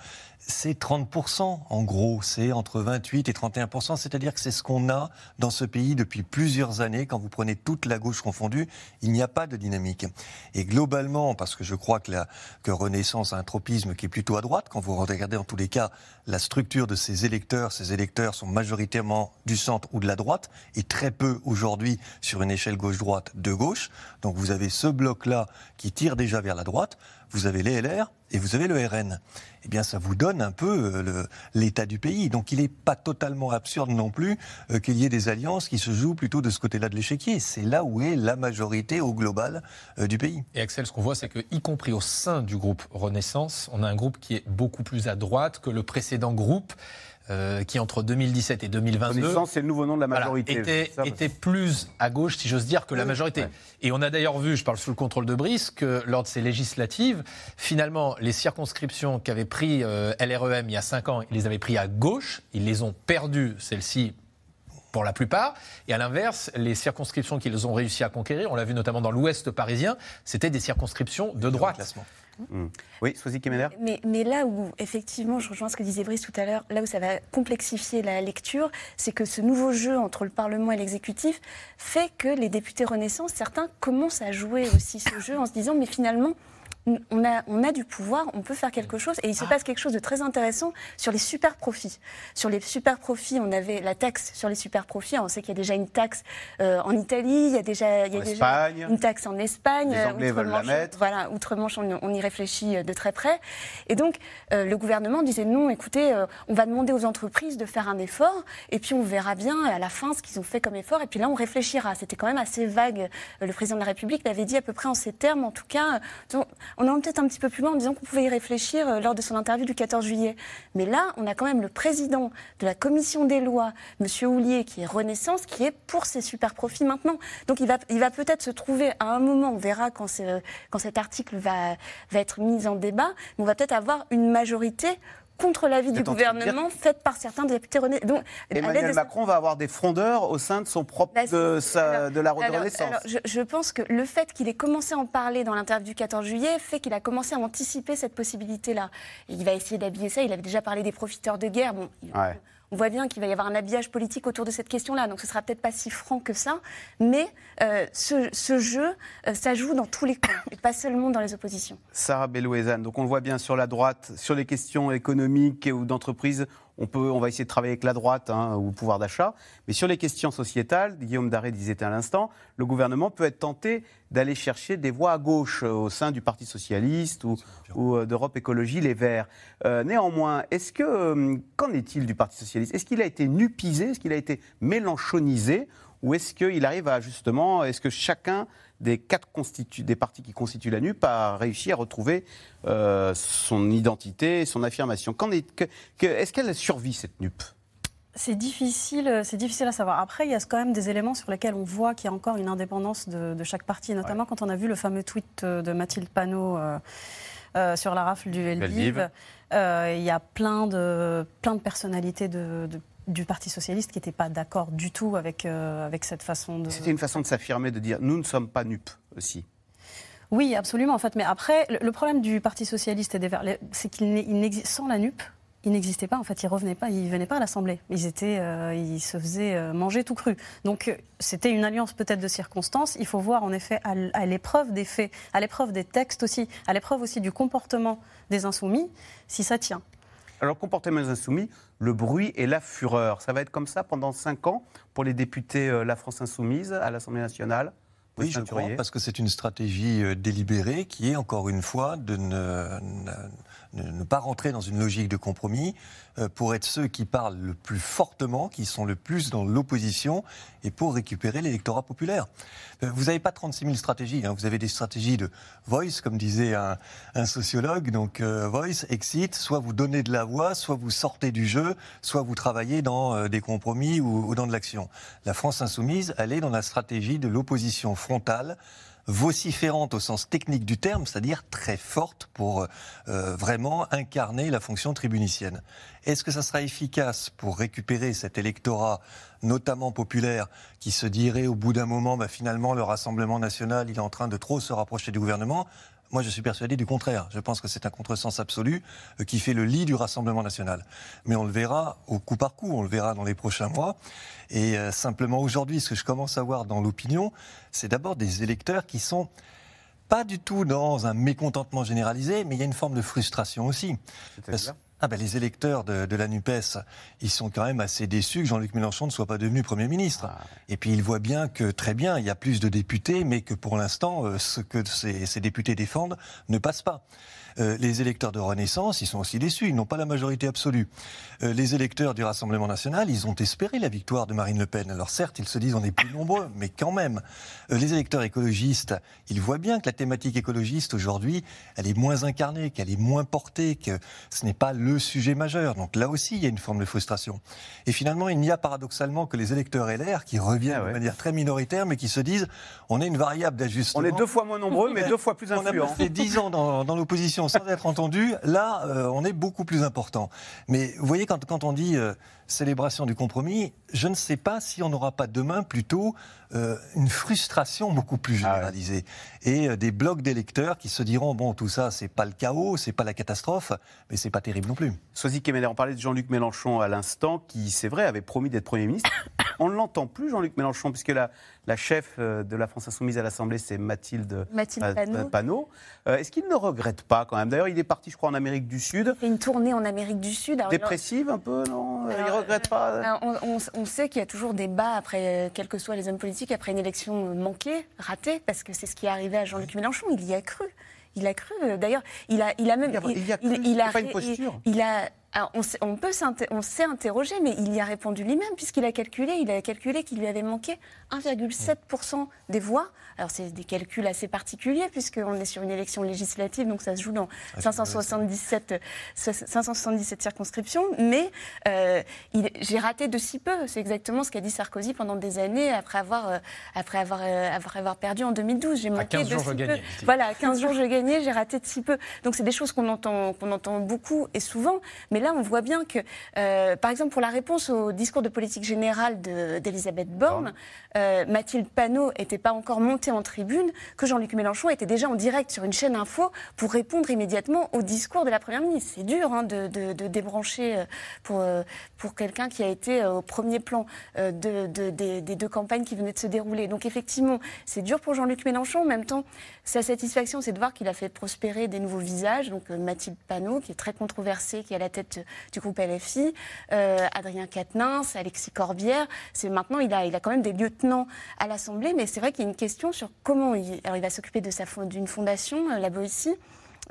c'est 30%. En gros, c'est entre 28 et 31%. C'est-à-dire que c'est ce qu'on a dans ce pays depuis plusieurs années. Quand vous prenez toute la gauche confondue, il n'y a pas de dynamique. Et globalement, parce que je crois que, la, que Renaissance a un tropisme qui est plutôt à droite, quand vous regardez en tous les cas la structure de ces électeurs, ces électeurs sont majoritairement du centre ou de la droite, et très peu aujourd'hui sur une échelle gauche-droite de gauche. Donc vous avez ce bloc-là qui tire déjà vers la droite, vous avez les LR et vous avez le RN. Eh bien, ça vous donne un peu euh, l'état du pays. Donc, il n'est pas totalement absurde non plus euh, qu'il y ait des alliances qui se jouent plutôt de ce côté-là de l'échiquier. C'est là où est la majorité au global euh, du pays. Et Axel, ce qu'on voit, c'est que, y compris au sein du groupe Renaissance, on a un groupe qui est beaucoup plus à droite que le précédent groupe, euh, qui entre 2017 et 2022 Renaissance, c'est le nouveau nom de la voilà, majorité. était, Ça, était plus à gauche, si j'ose dire, que la majorité. ouais. Et on a d'ailleurs vu, je parle sous le contrôle de Brice, que lors de ces législatives, finalement, les circonscriptions qu'avait pris euh, LREM il y a 5 ans, ils les avaient pris à gauche, ils les ont perdues, celles-ci, pour la plupart. Et à l'inverse, les circonscriptions qu'ils ont réussi à conquérir, on l'a vu notamment dans l'ouest parisien, c'était des circonscriptions de droite. Hmm. Oui, Soisy Kemener? Mais, mais là où, effectivement, je rejoins ce que disait Brice tout à l'heure, là où ça va complexifier la lecture, c'est que ce nouveau jeu entre le Parlement et l'exécutif fait que les députés Renaissance, certains commencent à jouer aussi ce jeu en se disant, mais finalement, on a, on a du pouvoir, on peut faire quelque chose. Et il se passe quelque chose de très intéressant sur les super profits. Sur les super profits, on avait la taxe sur les super profits. On sait qu'il y a déjà une taxe euh, en Italie, il y a déjà, il y a déjà une taxe en Espagne. Les Anglais veulent la mettre. Voilà, outre-Manche, on, on y réfléchit euh, de très près. Et donc, euh, le gouvernement disait non, écoutez, euh, on va demander aux entreprises de faire un effort, et puis on verra bien à la fin ce qu'ils ont fait comme effort, et puis là, on réfléchira. C'était quand même assez vague. Euh, Le président de la République l'avait dit à peu près en ces termes, en tout cas. Euh, On en peut-être un petit peu plus loin en disant qu'on pouvait y réfléchir euh, lors de son interview du 14 juillet. Mais là, on a quand même le président de la commission des lois, Monsieur Houlier, qui est Renaissance, qui est pour ces super profits maintenant. Donc il va, il va peut-être se trouver à un moment, on verra quand, c'est- quand cet article va, va être mis en débat, mais on va peut-être avoir une majorité contre l'avis du gouvernement faite par certains députés Renaissance. Donc, Emmanuel Macron va avoir des frondeurs au sein de son propre Bah, de, sa- de la de Renaissance. alors, je, je pense que le fait qu'il ait commencé à en parler dans l'interview du 14 juillet fait qu'il a commencé à anticiper cette possibilité-là. Il va essayer d'habiller ça. Il avait déjà parlé des profiteurs de guerre. Bon, il- Ouais. On voit bien qu'il va y avoir un habillage politique autour de cette question-là. Donc ce sera peut-être pas si franc que ça. Mais euh, ce, jeu, euh, ça joue dans tous les camps et pas seulement dans les oppositions. Sarah Bellouezane, donc on le voit bien sur la droite, sur les questions économiques ou d'entreprise, on, peut, on va essayer de travailler avec la droite hein, ou le pouvoir d'achat. Mais sur les questions sociétales, Guillaume Daré disait à l'instant, le gouvernement peut être tenté d'aller chercher des voix à gauche euh, au sein du Parti socialiste ou, ou, euh, d'Europe Écologie Les Verts. Euh, néanmoins, est-ce que qu'en est-il du Parti socialiste? Est-ce qu'il a été nupisé? Est-ce qu'il a été mélanchonisé? Ou est-ce qu'il arrive à justement, est-ce que chacun des quatre constitu- des partis qui constituent la NUP a réussi à retrouver euh, son identité, son affirmation est, que- que- Est-ce qu'elle survit cette NUP C'est difficile, c'est difficile à savoir. Après, il y a quand même des éléments sur lesquels on voit qu'il y a encore une indépendance de, de chaque parti, notamment quand on a vu le fameux tweet euh, de Mathilde Panot euh, euh, sur la rafle du Lviv. Lviv. Euh, il y a plein de, plein de personnalités de- de- du Parti socialiste qui n'étaient pas d'accord du tout avec, euh, avec cette façon de. C'était une façon de s'affirmer, de dire nous ne sommes pas NUP aussi. Oui, absolument, en fait. Mais après, le, problème du Parti socialiste et des Verts, c'est qu'il sans la NUP. Ils n'existaient pas, en fait, ils revenaient pas, ils venaient pas à l'Assemblée. Ils étaient, euh, ils se faisaient euh, manger tout cru. Donc c'était une alliance peut-être de circonstances. Il faut voir en effet à l'épreuve des faits, à l'épreuve des textes aussi, à l'épreuve aussi du comportement des insoumis, si ça tient. Alors, comportement des insoumis, le bruit et la fureur, ça va être comme ça pendant cinq ans pour les députés euh, La France Insoumise à l'Assemblée nationale Oui, je crois, parce que c'est une stratégie euh, délibérée qui est, encore une fois, de ne, ne, ne pas rentrer dans une logique de compromis euh, pour être ceux qui parlent le plus fortement, qui sont le plus dans l'opposition et pour récupérer l'électorat populaire. Euh, vous n'avez pas 36 000 stratégies, hein. vous avez des stratégies de voice, comme disait un, un sociologue, donc voice, exit, soit vous donnez de la voix, soit vous sortez du jeu, soit vous travaillez dans des compromis ou, ou dans de l'action. La France insoumise, elle est dans la stratégie de l'opposition frontale vociférante au sens technique du terme, c'est-à-dire très forte pour euh, vraiment incarner la fonction tribunicienne. Est-ce que ça sera efficace pour récupérer cet électorat, notamment populaire, qui se dirait au bout d'un moment, bah, finalement, le Rassemblement national, il est en train de trop se rapprocher du gouvernement? Moi, je suis persuadé du contraire. Je pense que c'est un contresens absolu euh, qui fait le lit du Rassemblement national. Mais on le verra au coup par coup, on le verra dans les prochains mois. Et euh, simplement aujourd'hui, ce que je commence à voir dans l'opinion, c'est d'abord des électeurs qui sont pas du tout dans un mécontentement généralisé, mais il y a une forme de frustration aussi. Ah ben, les électeurs de, de, la NUPES, ils sont quand même assez déçus que Jean-Luc Mélenchon ne soit pas devenu Premier ministre. Ah. Et puis ils voient bien que, très bien, il y a plus de députés, mais que pour l'instant, euh, ce que ces, ces députés défendent ne passe pas. Euh, les électeurs de Renaissance, ils sont aussi déçus, ils n'ont pas la majorité absolue. Euh, les électeurs du Rassemblement national, ils ont espéré la victoire de Marine Le Pen. Alors certes, ils se disent on est plus nombreux, mais quand même. Euh, les électeurs écologistes, ils voient bien que la thématique écologiste aujourd'hui, elle est moins incarnée, qu'elle est moins portée, que ce n'est pas le sujet majeur. Donc là aussi, il y a une forme de frustration. Et finalement, il n'y a paradoxalement que les électeurs LR qui reviennent ah de manière très minoritaire, mais qui se disent on est une variable d'ajustement. On est deux fois moins nombreux, mais deux fois plus influents. On a fait dix ans dans, dans l'opposition sans être entendu. Là, euh, on est beaucoup plus important. Mais vous voyez, quand, on dit euh, célébration du compromis, je ne sais pas si on n'aura pas demain plutôt euh, une frustration beaucoup plus ah généralisée et euh, des blocs d'électeurs qui se diront bon tout ça c'est pas le chaos, c'est pas la catastrophe, mais c'est pas terrible non plus. Soisy Kemener, on parlait de Jean-Luc Mélenchon à l'instant qui c'est vrai avait promis d'être Premier ministre. on ne l'entend plus Jean-Luc Mélenchon puisque la, la chef euh, de la France Insoumise à l'Assemblée c'est Mathilde, Mathilde Panot. Est-ce qu'il ne regrette pas quand même? D'ailleurs il est parti je crois en Amérique du Sud. Il fait une tournée en Amérique du Sud. Dépressive un peu non? Il regrette pas. On, on, sait qu'il y a toujours des bas après quels que soient les hommes politiques après une élection manquée, ratée, parce que c'est ce qui est arrivé à Jean-Luc Mélenchon. Il y a cru. Il a cru. D'ailleurs, il a, il a même. Il, y a, il, il, a, pas une posture. il a on, on, peut on s'est interrogé, mais il y a répondu lui-même, puisqu'il a calculé, il a calculé qu'il lui avait manqué 1,7% des voix. Alors, c'est des calculs assez particuliers, puisqu'on est sur une élection législative, donc ça se joue dans 577, 577 circonscriptions. Mais euh, j'ai raté de si peu. C'est exactement ce qu'a dit Sarkozy pendant des années, après avoir, euh, après avoir, euh, après avoir perdu en 2012. J'ai manqué 15 de jours, si peu. Voilà, 15 jours, je gagnais, j'ai raté de si peu. Donc, c'est des choses qu'on entend, qu'on entend beaucoup et souvent. Mais là, on voit bien que, euh, par exemple, pour la réponse au discours de politique générale d'Elisabeth Borne, euh, Mathilde Panot n'était pas encore montée en tribune, que Jean-Luc Mélenchon était déjà en direct sur une chaîne info pour répondre immédiatement au discours de la Première ministre. C'est dur hein, de, de, de, débrancher euh, pour, pour quelqu'un qui a été au premier plan de, des, des deux campagnes qui venaient de se dérouler. Donc effectivement, c'est dur pour Jean-Luc Mélenchon. En même temps, sa satisfaction, c'est de voir qu'il a fait prospérer des nouveaux visages. Donc Mathilde Panot, qui est très controversée, qui est à la tête du groupe LFI, euh, Adrien Quatennens, Alexis Corbière. C'est maintenant, il a, quand même des lieutenants à l'Assemblée, mais c'est vrai qu'il y a une question sur comment il, va s'occuper d'une fondation, euh, la Boétie,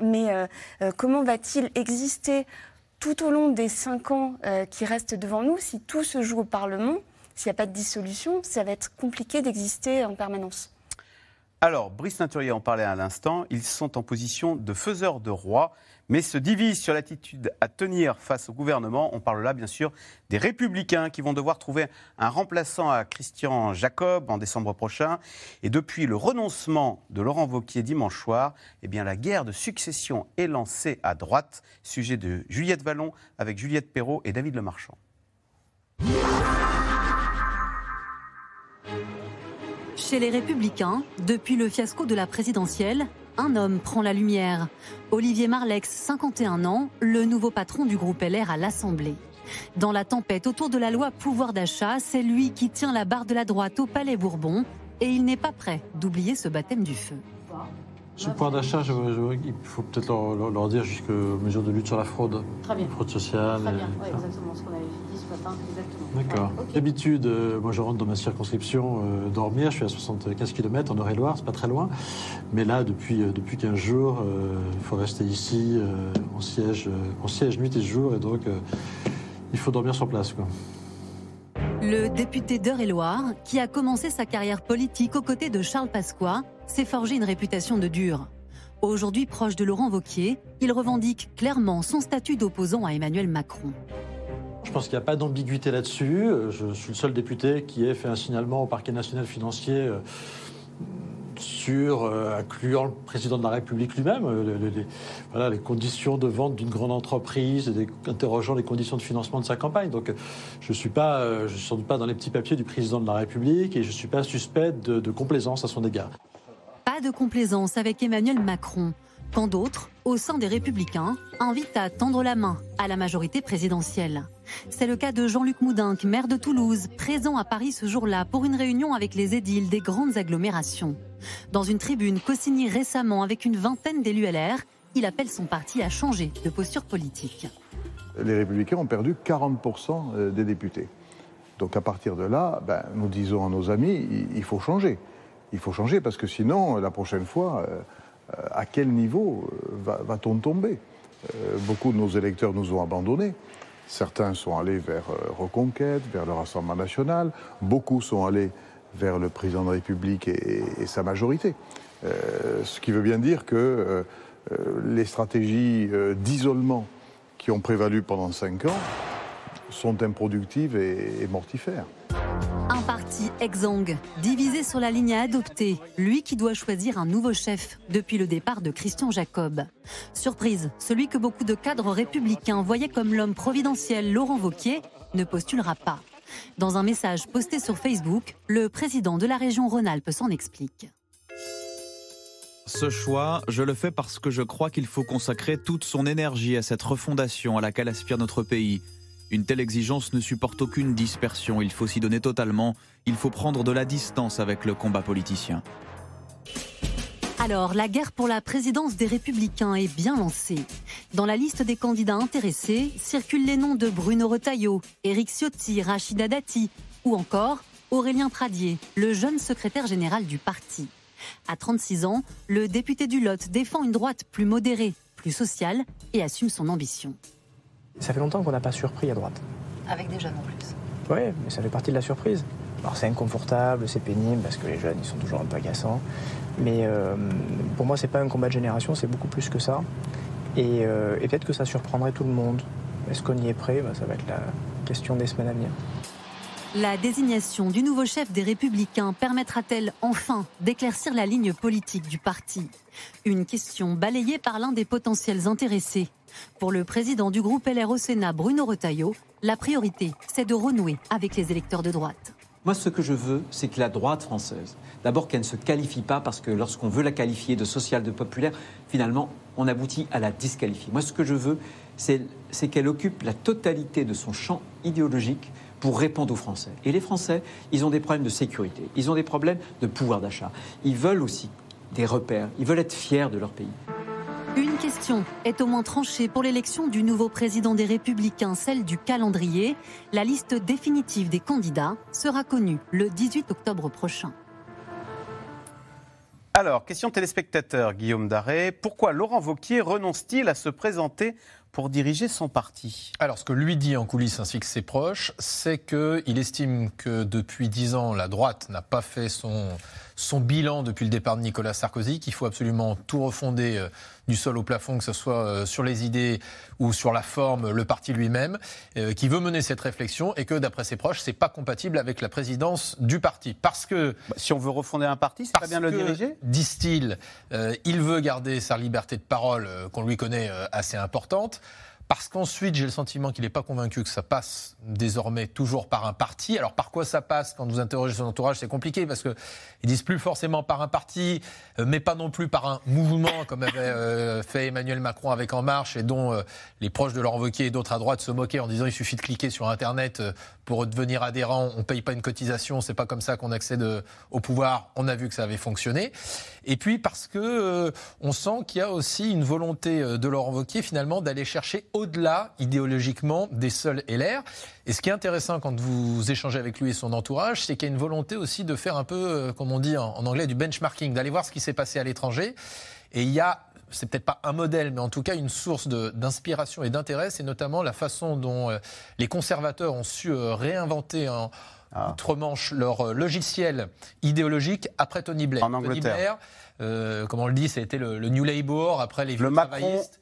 mais euh, euh, comment va-t-il exister tout au long des cinq ans euh, qui restent devant nous si tout se joue au Parlement? S'il n'y a pas de dissolution, ça va être compliqué d'exister en permanence? Alors, Brice Teinturier en parlait à l'instant, ils sont en position de faiseurs de roi mais se divisent sur l'attitude à tenir face au gouvernement. On parle là, bien sûr, des Républicains qui vont devoir trouver un remplaçant à Christian Jacob en décembre prochain. Et depuis le renoncement de Laurent Wauquiez dimanche soir, eh bien, la guerre de succession est lancée à droite. Sujet de Juliette Vallon avec Juliette Perrault et David Lemarchand. Chez les Républicains, depuis le fiasco de la présidentielle, un homme prend la lumière. Olivier Marlex, 51 ans, le nouveau patron du groupe LR à l'Assemblée. Dans la tempête autour de la loi pouvoir d'achat, c'est lui qui tient la barre de la droite au Palais Bourbon et il n'est pas prêt d'oublier ce baptême du feu. Ce pouvoir d'achat, il faut peut-être leur, leur, dire jusque mesure de lutte sur la fraude. Très bien. Fraude sociale. Très bien, ouais, exactement ce qu'on avait dit D'accord. D'habitude, euh, moi je rentre dans ma circonscription euh, dormir, je suis à 75 km en Eure-et-Loire, c'est pas très loin. Mais là, depuis, euh, depuis 15 jours, euh, il faut rester ici, euh, on, siège, euh, on siège nuit et jour, et donc euh, il faut dormir sur place. Quoi. Le député d'Eure-et-Loire, qui a commencé sa carrière politique aux côtés de Charles Pasqua, s'est forgé une réputation de dur. Aujourd'hui proche de Laurent Wauquiez, il revendique clairement son statut d'opposant à Emmanuel Macron. Je pense qu'il n'y a pas d'ambiguïté là-dessus. Euh, Je suis le seul député qui ait fait un signalement au parquet national financier euh, sur, euh, incluant le président de la République lui-même, le- le- les, conditions de vente d'une grande entreprise, interrogeant les conditions de financement de sa campagne. Donc je ne suis, pas, euh, suis pas dans les petits papiers du président de la République et je ne suis pas suspect de complaisance à son égard. Pas de complaisance avec Emmanuel Macron, quand d'autres, au sein des Républicains, invitent à tendre la main à la majorité présidentielle. C'est le cas de Jean-Luc Moudinque, maire de Toulouse, présent à Paris ce jour-là pour une réunion avec les édiles des grandes agglomérations. Dans une tribune co-signée récemment avec une vingtaine d'élus LR, il appelle son parti à changer de posture politique. les Républicains ont perdu 40% euh, des députés. Donc à partir de là, ben, nous disons à nos amis, il, faut changer. Il faut changer parce que sinon, la prochaine fois, euh, à quel niveau euh, va- va-t-on tomber Euh, Beaucoup de nos électeurs nous ont abandonnés. Certains sont allés vers euh, Reconquête, vers le Rassemblement national. Beaucoup sont allés vers le président de la République et, sa majorité. Euh, ce qui veut bien dire que euh, euh, les stratégies euh, d'isolement qui ont prévalu pendant cinq ans sont improductives et, et mortifères. Un parti exsangue, divisé sur la ligne à adopter, lui qui doit choisir un nouveau chef depuis le départ de Christian Jacob. Surprise, celui que beaucoup de cadres républicains voyaient comme l'homme providentiel Laurent Wauquiez ne postulera pas. Dans un message posté sur Facebook, le président de la région Rhône-Alpes s'en explique. Ce choix, je le fais parce que je crois qu'il faut consacrer toute son énergie à cette refondation à laquelle aspire notre pays. Une telle exigence ne supporte aucune dispersion, il faut s'y donner totalement, il faut prendre de la distance avec le combat politicien. Alors, la guerre pour la présidence des Républicains est bien lancée. Dans la liste des candidats intéressés circulent les noms de Bruno Retailleau, Éric Ciotti, Rachida Dati ou encore Aurélien Pradier, le jeune secrétaire général du parti. À 36 ans, le député du Lot défend une droite plus modérée, plus sociale et assume son ambition. Ça fait longtemps qu'on n'a pas surpris à droite. Avec des jeunes en plus. Oui, mais ça fait partie de la surprise. Alors c'est inconfortable, c'est pénible parce que les jeunes ils sont toujours un peu agaçants. Mais euh, pour moi, c'est pas un combat de génération, c'est beaucoup plus que ça. Et, euh, et peut-être que ça surprendrait tout le monde. Est-ce qu'on y est prêt? Ben, Ça va être la question des semaines à venir. La désignation du nouveau chef des Républicains permettra-t-elle enfin d'éclaircir la ligne politique du parti? Une question balayée par l'un des potentiels intéressés. Pour le président du groupe LR au Sénat, Bruno Retailleau, la priorité, c'est de renouer avec les électeurs de droite. Moi, ce que je veux, c'est que la droite française, d'abord qu'elle ne se qualifie pas, parce que lorsqu'on veut la qualifier de sociale, de populaire, finalement, on aboutit à la disqualifier. Moi, ce que je veux, c'est c'est qu'elle occupe la totalité de son champ idéologique pour répondre aux Français. Et les Français, ils ont des problèmes de sécurité, ils ont des problèmes de pouvoir d'achat. Ils veulent aussi des repères, ils veulent être fiers de leur pays. Une question est au moins tranchée pour l'élection du nouveau président des Républicains, celle du calendrier. La liste définitive des candidats sera connue le 18 octobre prochain. Alors, question téléspectateur, Guillaume Daré. Pourquoi Laurent Vauquier renonce-t-il à se présenter pour diriger son parti. Alors, ce que lui dit en coulisses ainsi que ses proches, c'est qu'il estime que depuis dix ans, la droite n'a pas fait son, son bilan depuis le départ de Nicolas Sarkozy, qu'il faut absolument tout refonder euh, du sol au plafond, que ce soit euh, sur les idées ou sur la forme, le parti lui-même, euh, qui veut mener cette réflexion et que, d'après ses proches, c'est pas compatible avec la présidence du parti. Parce que. si on veut refonder un parti, c'est pas bien de le diriger Disent-ils, euh, il veut garder sa liberté de parole, euh, qu'on lui connaît euh, assez importante. Parce qu'ensuite, j'ai le sentiment qu'il n'est pas convaincu que ça passe désormais toujours par un parti. Alors, par quoi ça passe Quand vous interrogez son entourage, c'est compliqué parce qu'ils disent plus forcément par un parti, euh, mais pas non plus par un mouvement, comme avait euh, fait Emmanuel Macron avec En Marche et dont euh, les proches de Laurent Wauquiez et d'autres à droite se moquaient en disant il suffit de cliquer sur Internet pour devenir adhérent, on ne paye pas une cotisation, c'est pas comme ça qu'on accède au pouvoir. On a vu que ça avait fonctionné. Et puis parce que euh, on sent qu'il y a aussi une volonté euh, de Laurent Wauquiez finalement d'aller chercher au-delà idéologiquement des seuls LR. Et ce qui est intéressant quand vous échangez avec lui et son entourage, c'est qu'il y a une volonté aussi de faire un peu, euh, comme on dit en, anglais, du benchmarking, d'aller voir ce qui s'est passé à l'étranger. Et il y a c'est peut-être pas un modèle, mais en tout cas une source d'inspiration et d'intérêt, c'est notamment la façon dont les conservateurs ont su réinventer en outre-Manche leur euh, logiciel idéologique après Tony Blair. En Tony Angleterre. Blair, euh, comme on le dit, été le, le New Labour, après les vieux Le Macron travaillistes.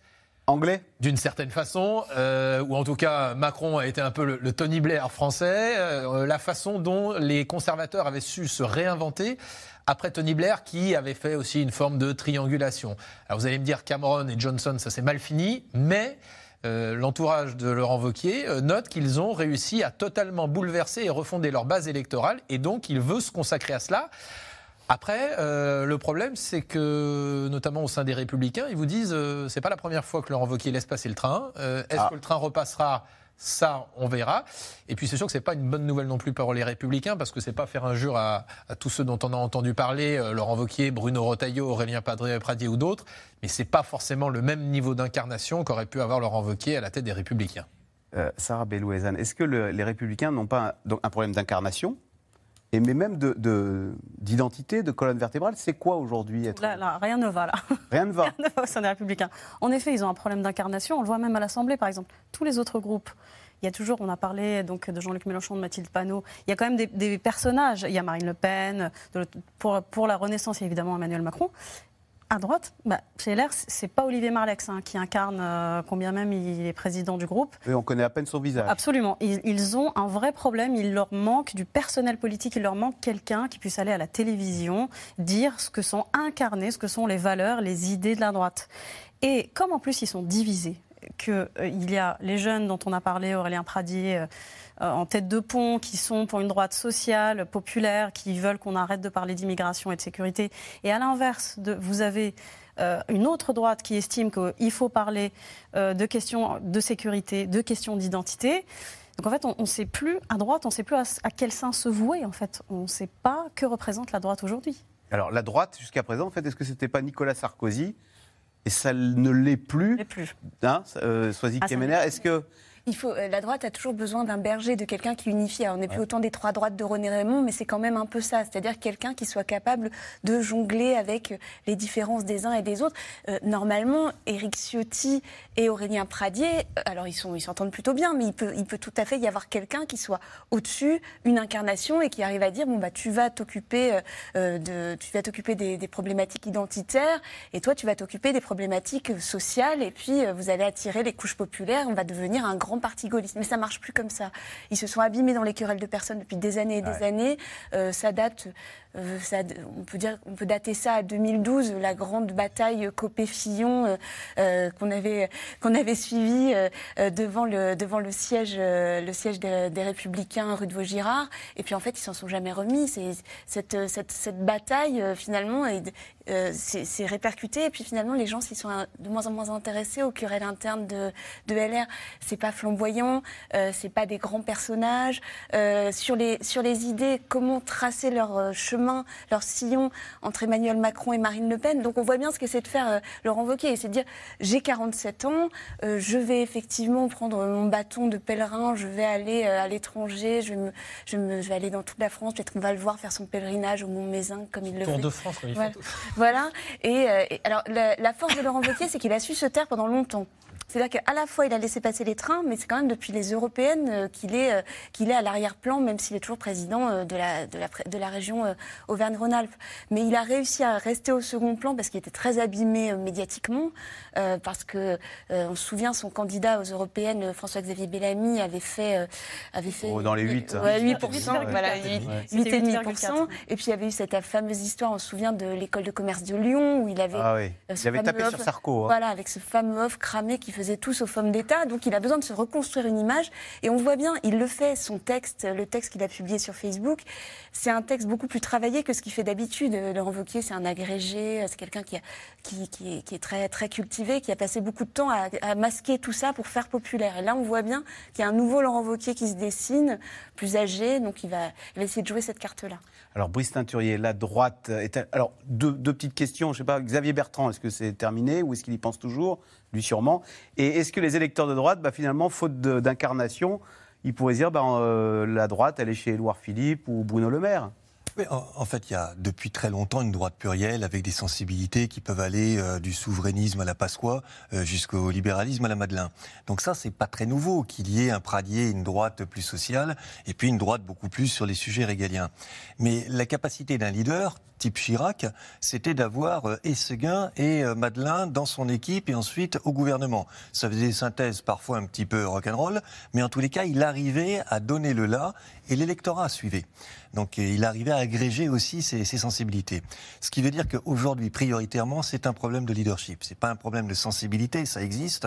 Anglais? D'une certaine façon, euh, ou en tout cas Macron a été un peu le, le Tony Blair français, euh, la façon dont les conservateurs avaient su se réinventer après Tony Blair qui avait fait aussi une forme de triangulation. Alors vous allez me dire Cameron et Johnson, ça s'est mal fini, mais euh, l'entourage de Laurent Wauquiez euh, note qu'ils ont réussi à totalement bouleverser et refonder leur base électorale et donc il veut se consacrer à cela. Après, euh, le problème, c'est que, notamment au sein des Républicains, ils vous disent c'est pas la première fois que Laurent Wauquiez laisse passer le train. Est-ce Ah. que le train repassera ça, on verra. Et puis c'est sûr que c'est pas une bonne nouvelle non plus pour les Républicains, parce que c'est pas faire injure à, tous ceux dont on a entendu parler, euh, Laurent Wauquiez, Bruno Retailleau, Aurélien Padré- Pradier ou d'autres, mais c'est pas forcément le même niveau d'incarnation qu'aurait pu avoir Laurent Wauquiez à la tête des Républicains. Euh, Sarah Bellouezane, est-ce que le- les Républicains n'ont pas un problème d'incarnation? Et mais même de- de- d'identité, de, colonne vertébrale C'est quoi aujourd'hui être... Là, là, rien ne va là. Rien ne va. Rien ne va au sein des Républicains. En effet, ils ont un problème d'incarnation. On le voit même à l'Assemblée, par exemple. Tous les autres groupes. Il y a toujours, on a parlé donc de Jean-Luc Mélenchon, de Mathilde Panot. Il y a quand même des, des personnages. Il y a Marine Le Pen. de pour, pour la Renaissance, il y a évidemment Emmanuel Macron. À droite, bah, chez LR, c'est pas Olivier Marlex hein, qui incarne, euh, combien même il est président du groupe. Et on connaît à peine son visage. Absolument. Ils, ils ont un vrai problème. Il leur manque du personnel politique. Il leur manque quelqu'un qui puisse aller à la télévision, dire ce que sont incarnées, ce que sont les valeurs, les idées de la droite. Et comme en plus ils sont divisés, qu'il y a les jeunes dont on a parlé, Aurélien Pradier, euh, euh, en tête de pont, qui sont pour une droite sociale, populaire, qui veulent qu'on arrête de parler d'immigration et de sécurité. Et à l'inverse, vous avez euh, une autre droite qui estime qu'il faut parler euh, de questions de sécurité, de questions d'identité. Donc en fait, on ne sait plus, à droite, on ne sait plus à, à quel sein se vouer, en fait. On ne sait pas que représente la droite aujourd'hui. Alors la droite, jusqu'à présent, en fait, est-ce que c'était pas Nicolas Sarkozy? Et ça ne l'est plus. plus. Hein, euh, Soisy Ah, Kemener, l'est. est-ce que Il faut, euh, la droite a toujours besoin d'un berger, de quelqu'un qui unifie. Alors, on n'est plus autant des trois droites de René Raymond, mais c'est quand même un peu ça. C'est-à-dire quelqu'un qui soit capable de jongler avec euh, les différences des uns et des autres. Euh, normalement, Éric Ciotti et Aurélien Pradier, alors ils sont, ils s'entendent plutôt bien, mais il peut, il peut tout à fait y avoir quelqu'un qui soit au-dessus, une incarnation et qui arrive à dire bon bah tu vas t'occuper euh, de, tu vas t'occuper des, des problématiques identitaires et toi tu vas t'occuper des problématiques sociales et puis euh, vous allez attirer les couches populaires. On va devenir un grand parti gaulliste. Mais ça marche plus comme ça. Ils se sont abîmés dans les querelles de personnes depuis des années et des Ouais. années. Euh, ça date, euh, on peut dire, on peut dater ça à 2012, la grande bataille Copé-Fillon euh, euh, qu'on avait qu'on avait suivie devant le devant le siège le siège des, Républicains rue de Vaugirard. Et puis en fait, ils s'en sont jamais remis. Cette, cette cette bataille finalement est- euh, c'est c'est répercuté. Et puis finalement, les gens s'y sont de moins en moins intéressés aux querelles internes de de LR. C'est pas flamboyant, c'est pas des grands personnages. Sur les sur les idées, comment tracer leur euh, chemin, leur sillon entre Emmanuel Macron et Marine Le Pen. Donc on voit bien ce qu'essaie de faire euh, Laurent Wauquiez, c'est de dire j'ai 47 ans, euh, je vais effectivement prendre mon bâton de pèlerin, je vais aller euh, à l'étranger, je, vais me, je, me- je vais aller dans toute la France, peut-être qu'on va le voir faire son pèlerinage au Mont Mézin comme il le Tour fait. de France, comme ils voilà. tous. Voilà. Et, euh, et alors la, la force de Laurent Wauquiez, c'est qu'il a su se taire pendant longtemps. C'est-à-dire qu'à la fois, il a laissé passer les trains, mais c'est quand même depuis les européennes euh, qu'il est, euh, qu'il est à l'arrière-plan, même s'il est toujours président euh, de, la, de, la, pré- de la région Auvergne-Rhône-Alpes. Mais il a réussi à rester au second plan parce qu'il était très abîmé médiatiquement, euh, parce que euh, on se souvient, son candidat aux européennes, François-Xavier Bellamy, avait fait, euh, avait fait Oh, dans les huit, hein. ouais, 8%, 8,4, voilà, ouais. 8, C'était 8,5%. Et puis il y avait eu cette fameuse histoire, on se souvient de l'école de commerce de Lyon, où il avait Ah oui. Il avait tapé sur Sarko. hein. Voilà, avec ce fameux offre cramé qui faisait tous aux femmes d'État. Donc il a besoin de se reconstruire une image. Et on voit bien, il le fait, son texte, le texte qu'il a publié sur Facebook, c'est un texte beaucoup plus travaillé que ce qu'il fait d'habitude. Euh, Laurent Wauquiez, c'est un agrégé, euh, c'est quelqu'un qui, est, très, très cultivé, qui a passé beaucoup de temps à, masquer tout ça pour faire populaire. Et là, on voit bien qu'il y a un nouveau Laurent Wauquiez qui se dessine, plus âgé, donc il va essayer de jouer cette carte-là. Alors, Brice Teinturier, la droite est. Alors, deux, petites questions. Je sais pas, Xavier Bertrand, est-ce que c'est terminé ou est-ce qu'il y pense toujours? Lui sûrement. Et est-ce que les électeurs de droite, bah, finalement, faute d'incarnation, ils pourraient dire bah, euh, la droite, elle est chez Édouard Philippe ou Bruno Le Maire? En, fait, il y a depuis très longtemps une droite plurielle avec des sensibilités qui peuvent aller euh, du souverainisme à la Pasqua euh, jusqu'au libéralisme à la Madeleine. Donc ça, c'est pas très nouveau qu'il y ait un Pradier, une droite plus sociale et puis une droite beaucoup plus sur les sujets régaliens. Mais la capacité d'un leader, type Chirac, c'était d'avoir euh, et euh, Madeleine dans son équipe et ensuite au gouvernement. Ça faisait des synthèses parfois un petit peu rock'n'roll, mais en tous les cas, il arrivait à donner le là et l'électorat suivait. Donc euh, il arrivait à agréger aussi ses, sensibilités. Ce qui veut dire qu'aujourd'hui, prioritairement, c'est un problème de leadership. C'est pas un problème de sensibilité, ça existe.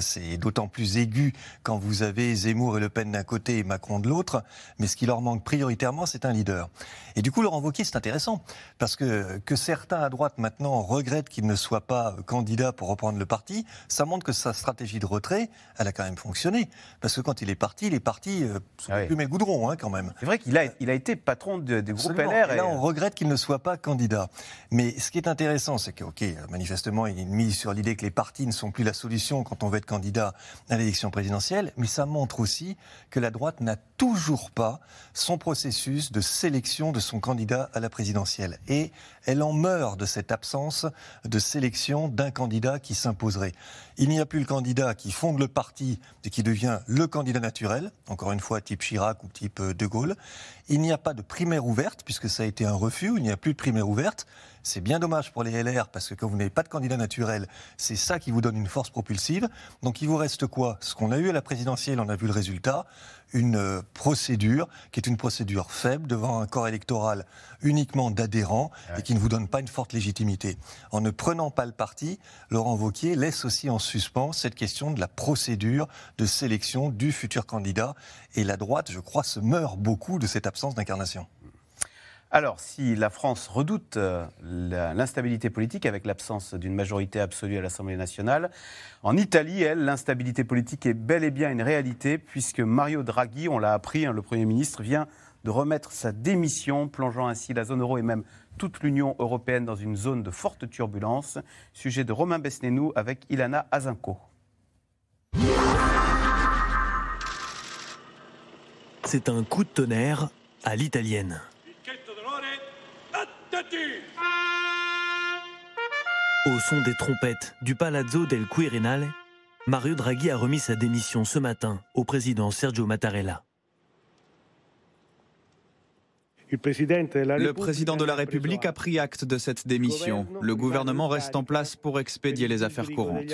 c'est d'autant plus aigu quand vous avez Zemmour et Le Pen d'un côté et Macron de l'autre. Mais ce qui leur manque prioritairement, c'est un leader. Et du coup, Laurent Wauquiez, c'est intéressant parce que, que certains à droite maintenant regrettent qu'il ne soit pas candidat pour reprendre le parti, ça montre que sa stratégie de retrait, elle a quand même fonctionné. Parce que quand il est parti, il est parti euh, sous ah le goudron, hein, quand même. C'est vrai qu'il a, il a été patron des groupes Et là, on regrette qu'il ne soit pas candidat. Mais ce qui est intéressant, c'est que, OK, manifestement, il est mis sur l'idée que les partis ne sont plus la solution quand on veut être candidat à l'élection présidentielle, mais ça montre aussi que la droite n'a toujours pas son processus de sélection de son candidat à la présidentielle et elle en meurt de cette absence de sélection d'un candidat qui s'imposerait. Il n'y a plus le candidat qui fonde le parti et qui devient le candidat naturel, encore une fois type Chirac ou type De Gaulle. Il n'y a pas de primaire ouverte, puisque ça a été un refus, il n'y a plus de primaire ouverte. C'est bien dommage pour les LR, parce que quand vous n'avez pas de candidat naturel, c'est ça qui vous donne une force propulsive. Donc il vous reste quoi? Ce qu'on a eu à la présidentielle, on a vu le résultat une euh, procédure qui est une procédure faible devant un corps électoral uniquement d'adhérents et qui ne vous donne pas une forte légitimité. En ne prenant pas le parti, Laurent Vauquier laisse aussi en suspens cette question de la procédure de sélection du futur candidat. Et la droite, je crois, se meurt beaucoup de cette absence d'incarnation. Alors, si la France redoute euh, l'instabilité politique avec l'absence d'une majorité absolue à l'Assemblée nationale, en Italie, elle, l'instabilité politique est bel et bien une réalité, puisque Mario Draghi, on l'a appris, hein, le Premier ministre, vient de remettre sa démission, plongeant ainsi la zone euro et même toute l'Union européenne dans une zone de forte turbulence. Sujet de Romain Besnénou avec Ilana Azinko. C'est un coup de tonnerre à l'italienne. Au son des trompettes du Palazzo del Quirinale, Mario Draghi a remis sa démission ce matin au président Sergio Mattarella. Le président de la République a pris acte de cette démission. Le gouvernement reste en place pour expédier les affaires courantes.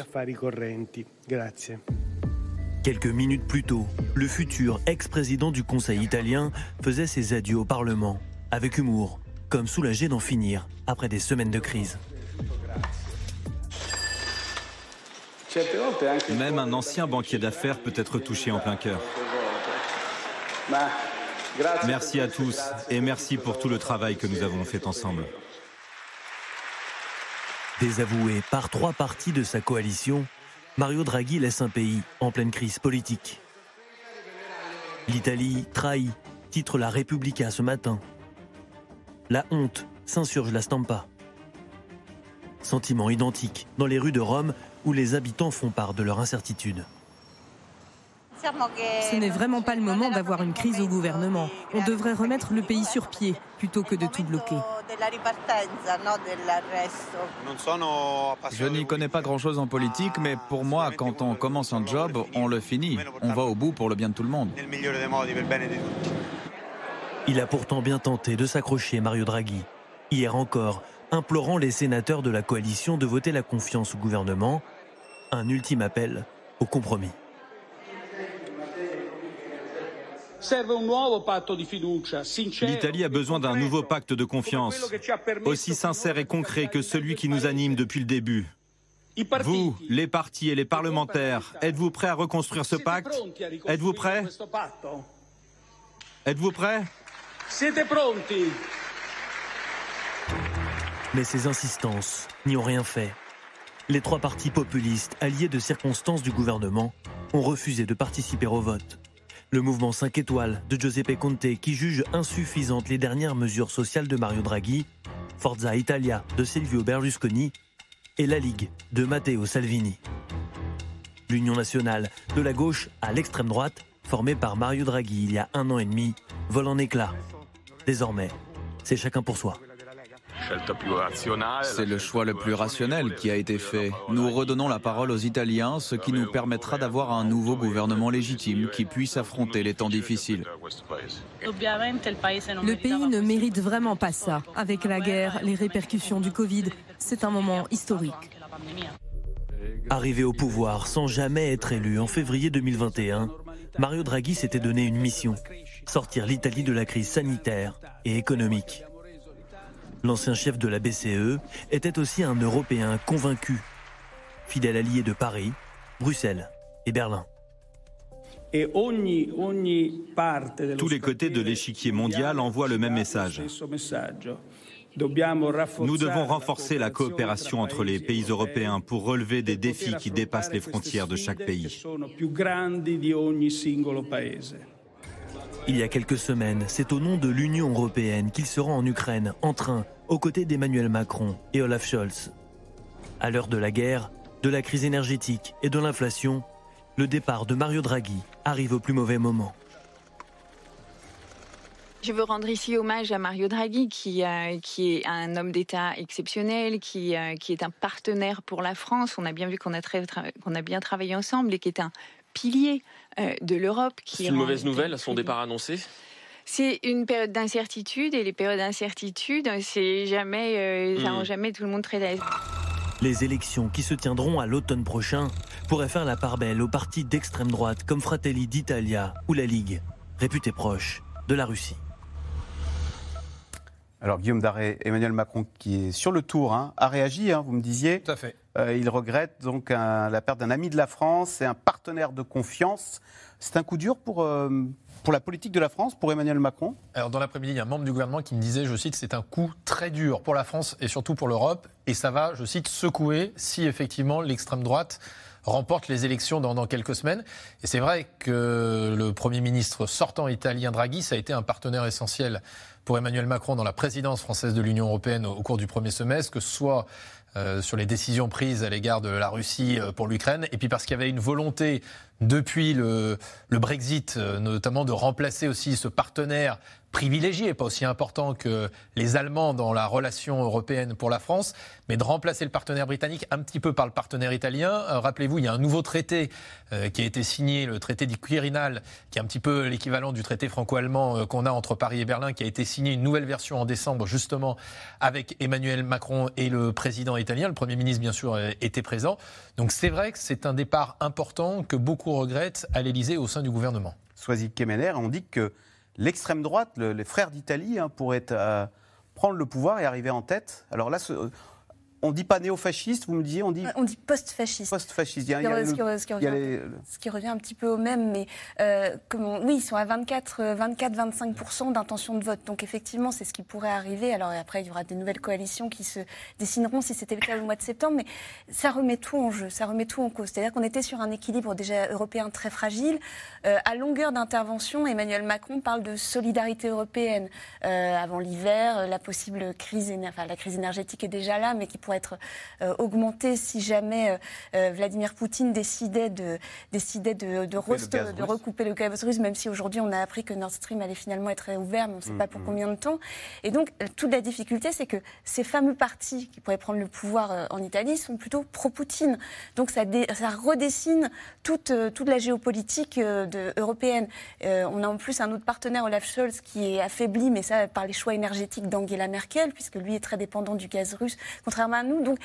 Quelques minutes plus tôt, le futur ex-président du Conseil italien faisait ses adieux au Parlement, avec humour, comme soulagé d'en finir après des semaines de crise. Même un ancien banquier d'affaires peut être touché en plein cœur. Merci à tous et merci pour tout le travail que nous avons fait ensemble. Désavoué par trois partis de sa coalition, Mario Draghi laisse un pays en pleine crise politique. L'Italie trahit, titre la Repubblica ce matin. La honte s'insurge la stampa. Sentiment identique dans les rues de Rome où les habitants font part de leur incertitude. Ce n'est vraiment pas le moment d'avoir une crise au gouvernement. On devrait remettre le pays sur pied plutôt que de tout bloquer. Je n'y connais pas grand-chose en politique, mais pour moi, quand on commence un job, on le finit. On va au bout pour le bien de tout le monde. Il a pourtant bien tenté de s'accrocher Mario Draghi. Hier encore, implorant les sénateurs de la coalition de voter la confiance au gouvernement, un ultime appel au compromis. L'Italie a besoin d'un nouveau pacte de confiance, aussi sincère et concret que celui qui nous anime depuis le début. Vous, les partis et les parlementaires, êtes-vous prêts à reconstruire ce pacte? Êtes-vous prêts? Êtes-vous prêts? Mais ces insistances n'y ont rien fait. Les trois partis populistes, alliés de circonstances du gouvernement, ont refusé de participer au vote. Le mouvement 5 étoiles de Giuseppe Conte, qui juge insuffisantes les dernières mesures sociales de Mario Draghi, Forza Italia de Silvio Berlusconi et la Ligue de Matteo Salvini. L'Union nationale, de la gauche à l'extrême droite, formée par Mario Draghi il y a un an et demi, vole en éclats. Désormais, c'est chacun pour soi. C'est le choix le plus rationnel qui a été fait. Nous redonnons la parole aux Italiens, ce qui nous permettra d'avoir un nouveau gouvernement légitime qui puisse affronter les temps difficiles. Le pays ne mérite vraiment pas ça. Avec la guerre, les répercussions du Covid, c'est un moment historique. Arrivé au pouvoir sans jamais être élu en février 2021, Mario Draghi s'était donné une mission, sortir l'Italie de la crise sanitaire et économique. L'ancien chef de la BCE était aussi un Européen convaincu, fidèle allié de Paris, Bruxelles et Berlin. Tous les côtés de l'échiquier mondial envoient le même message. Nous devons renforcer la coopération entre les pays européens pour relever des défis qui dépassent les frontières de chaque pays. Il y a quelques semaines, c'est au nom de l'Union européenne qu'il se rend en Ukraine en train, aux côtés d'Emmanuel Macron et Olaf Scholz. À l'heure de la guerre, de la crise énergétique et de l'inflation, le départ de Mario Draghi arrive au plus mauvais moment. Je veux rendre ici hommage à Mario Draghi, qui, euh, est un homme d'État exceptionnel, qui, euh, qui est un partenaire pour la France. On a bien vu qu'on a, a bien travaillé ensemble et qui est un pilier de l'Europe. C'est une mauvaise nouvelle, son départ annoncé c'est une période d'incertitude et les périodes d'incertitude, c'est jamais, euh, ça rend Mm. jamais tout le monde très à l'aise. Les élections qui se tiendront à l'automne prochain pourraient faire la part belle aux partis d'extrême droite comme Fratelli d'Italia ou la Ligue, réputés proches de la Russie. Alors Guillaume Daré, Emmanuel Macron qui est sur le tour, hein, a réagi, hein, vous me disiez. Tout à fait. Euh, il regrette donc un- la perte d'un ami de la France et un partenaire de confiance. C'est un coup dur pour, euh, pour la politique de la France, pour Emmanuel Macron? Alors, dans l'après-midi, il y a un membre du gouvernement qui me disait, je cite, c'est un coup très dur pour la France et surtout pour l'Europe. Et ça va, je cite, secouer si effectivement l'extrême droite remporte les élections dans, dans quelques semaines. Et c'est vrai que le Premier ministre sortant italien Draghi, ça a été un partenaire essentiel pour Emmanuel Macron dans la présidence française de l'Union européenne au, cours du premier semestre, que soit euh, sur les décisions prises à l'égard de la Russie euh, pour l'Ukraine, et puis parce qu'il y avait une volonté depuis le, le Brexit, euh, notamment de remplacer aussi ce partenaire privilégié, pas aussi important que les Allemands dans la relation européenne pour la France, mais de remplacer le partenaire britannique un petit peu par le partenaire italien. Euh, Rappelez-vous, il y a un nouveau traité euh, qui a été signé, le traité du Quirinal, qui est un petit peu l'équivalent du traité franco-allemand euh, qu'on a entre Paris et Berlin, qui a été signé une nouvelle version en décembre, justement, avec Emmanuel Macron et le président italien. Le Premier ministre, bien sûr, était présent. Donc c'est vrai que c'est un départ important que beaucoup regrettent à l'Élysée au sein du gouvernement. Soisy Kemener, on dit que l'extrême droite, le- les frères d'Italie, hein, pourraient euh, prendre le pouvoir et arriver en tête. On ne dit pas néo-fasciste, vous me disiez, on dit On dit post-fasciste. post-fasciste. Ce qui- revient- les- ce qui revient un petit peu au même, mais euh, comment- oui, ils sont à 24-25% d'intention de vote. Donc effectivement, c'est ce qui pourrait arriver. Alors après, il y aura des nouvelles coalitions qui se dessineront si c'était le cas au mois de septembre, mais ça remet tout en jeu, ça remet tout en cause. C'est-à-dire qu'on était sur un équilibre déjà européen très fragile. Euh, à longueur d'intervention, Emmanuel Macron parle de solidarité européenne. Euh, avant l'hiver, la possible crise, éner- enfin, la crise énergétique est déjà là, mais qui pourrait être euh, augmentée si jamais euh, euh, Vladimir Poutine décidait de, décidait de, de, le recouper le gaz russe, même si aujourd'hui on a appris que Nord Stream allait finalement être réouvert, mais on ne sait Mm, pas pour mm. combien de temps. Et donc, toute la difficulté, c'est que ces fameux partis qui pourraient prendre le pouvoir euh, en Italie sont plutôt pro-Poutine. Donc, ça, dé- ça redessine toute, toute la géopolitique de- européenne. Euh, on a en plus un autre partenaire, Olaf Scholz, qui est affaibli, mais ça par les choix énergétiques d'Angela Merkel, puisque lui est très dépendant du gaz russe, contrairement à nous. Donc,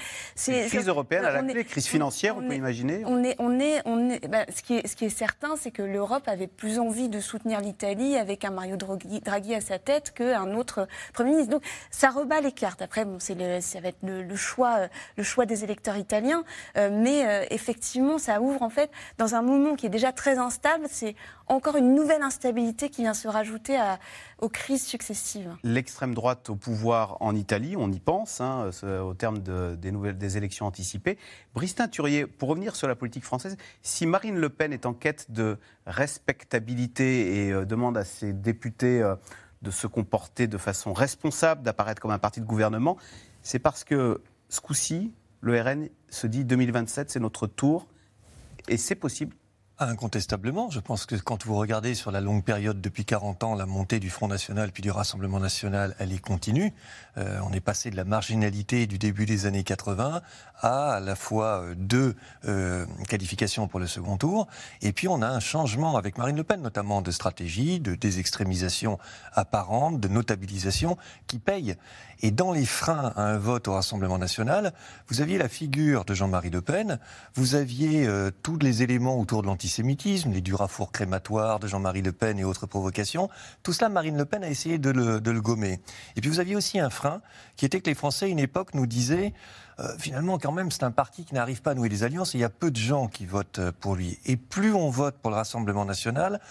Une crise européenne à la est- clé, crise financière, on, on peut est- imaginer. on est, on est, on est, bah, ce, qui est, ce qui est certain, c'est que l'Europe avait plus envie de soutenir l'Italie avec un Mario Draghi, à sa tête qu'un autre Premier ministre. Donc ça rebat les cartes. Après, bon, c'est le, ça va être le, le choix, euh, le choix des électeurs italiens. Euh, mais euh, effectivement, ça ouvre en fait dans un moment qui est déjà très instable. C'est encore une nouvelle instabilité qui vient se rajouter aux crises successives. L'extrême droite au pouvoir en Italie, on y pense, hein, au terme de- des, nouvelles, des élections anticipées. Brice Turier, pour revenir sur la politique française, si Marine Le Pen est en quête de respectabilité et euh, demande à ses députés euh, de se comporter de façon responsable, d'apparaître comme un parti de gouvernement, c'est parce que ce coup-ci, le RN se dit 2027, c'est notre tour. Et c'est possible Incontestablement, je pense que quand vous regardez sur la longue période depuis 40 ans, la montée du Front National puis du Rassemblement National, elle est continue. Euh, on est passé de la marginalité du début des années 80 à à la fois euh, deux euh, qualifications pour le second tour, et puis on a un changement avec Marine Le Pen, notamment de stratégie, de désextrémisation apparente, de notabilisation, qui paye. Et dans les freins à un vote au Rassemblement national, vous aviez la figure de Jean-Marie Le Pen, vous aviez euh, tous les éléments autour de l'antisémitisme, les durafours crématoires de Jean-Marie Le Pen et autres provocations. Tout cela, Marine Le Pen a essayé de le, gommer. Et puis vous aviez aussi un frein qui était que les Français, à une époque, nous disaient euh, finalement, quand même, c'est un parti qui n'arrive pas à nouer des alliances et il y a peu de gens qui votent pour lui. Et plus on vote pour le Rassemblement national,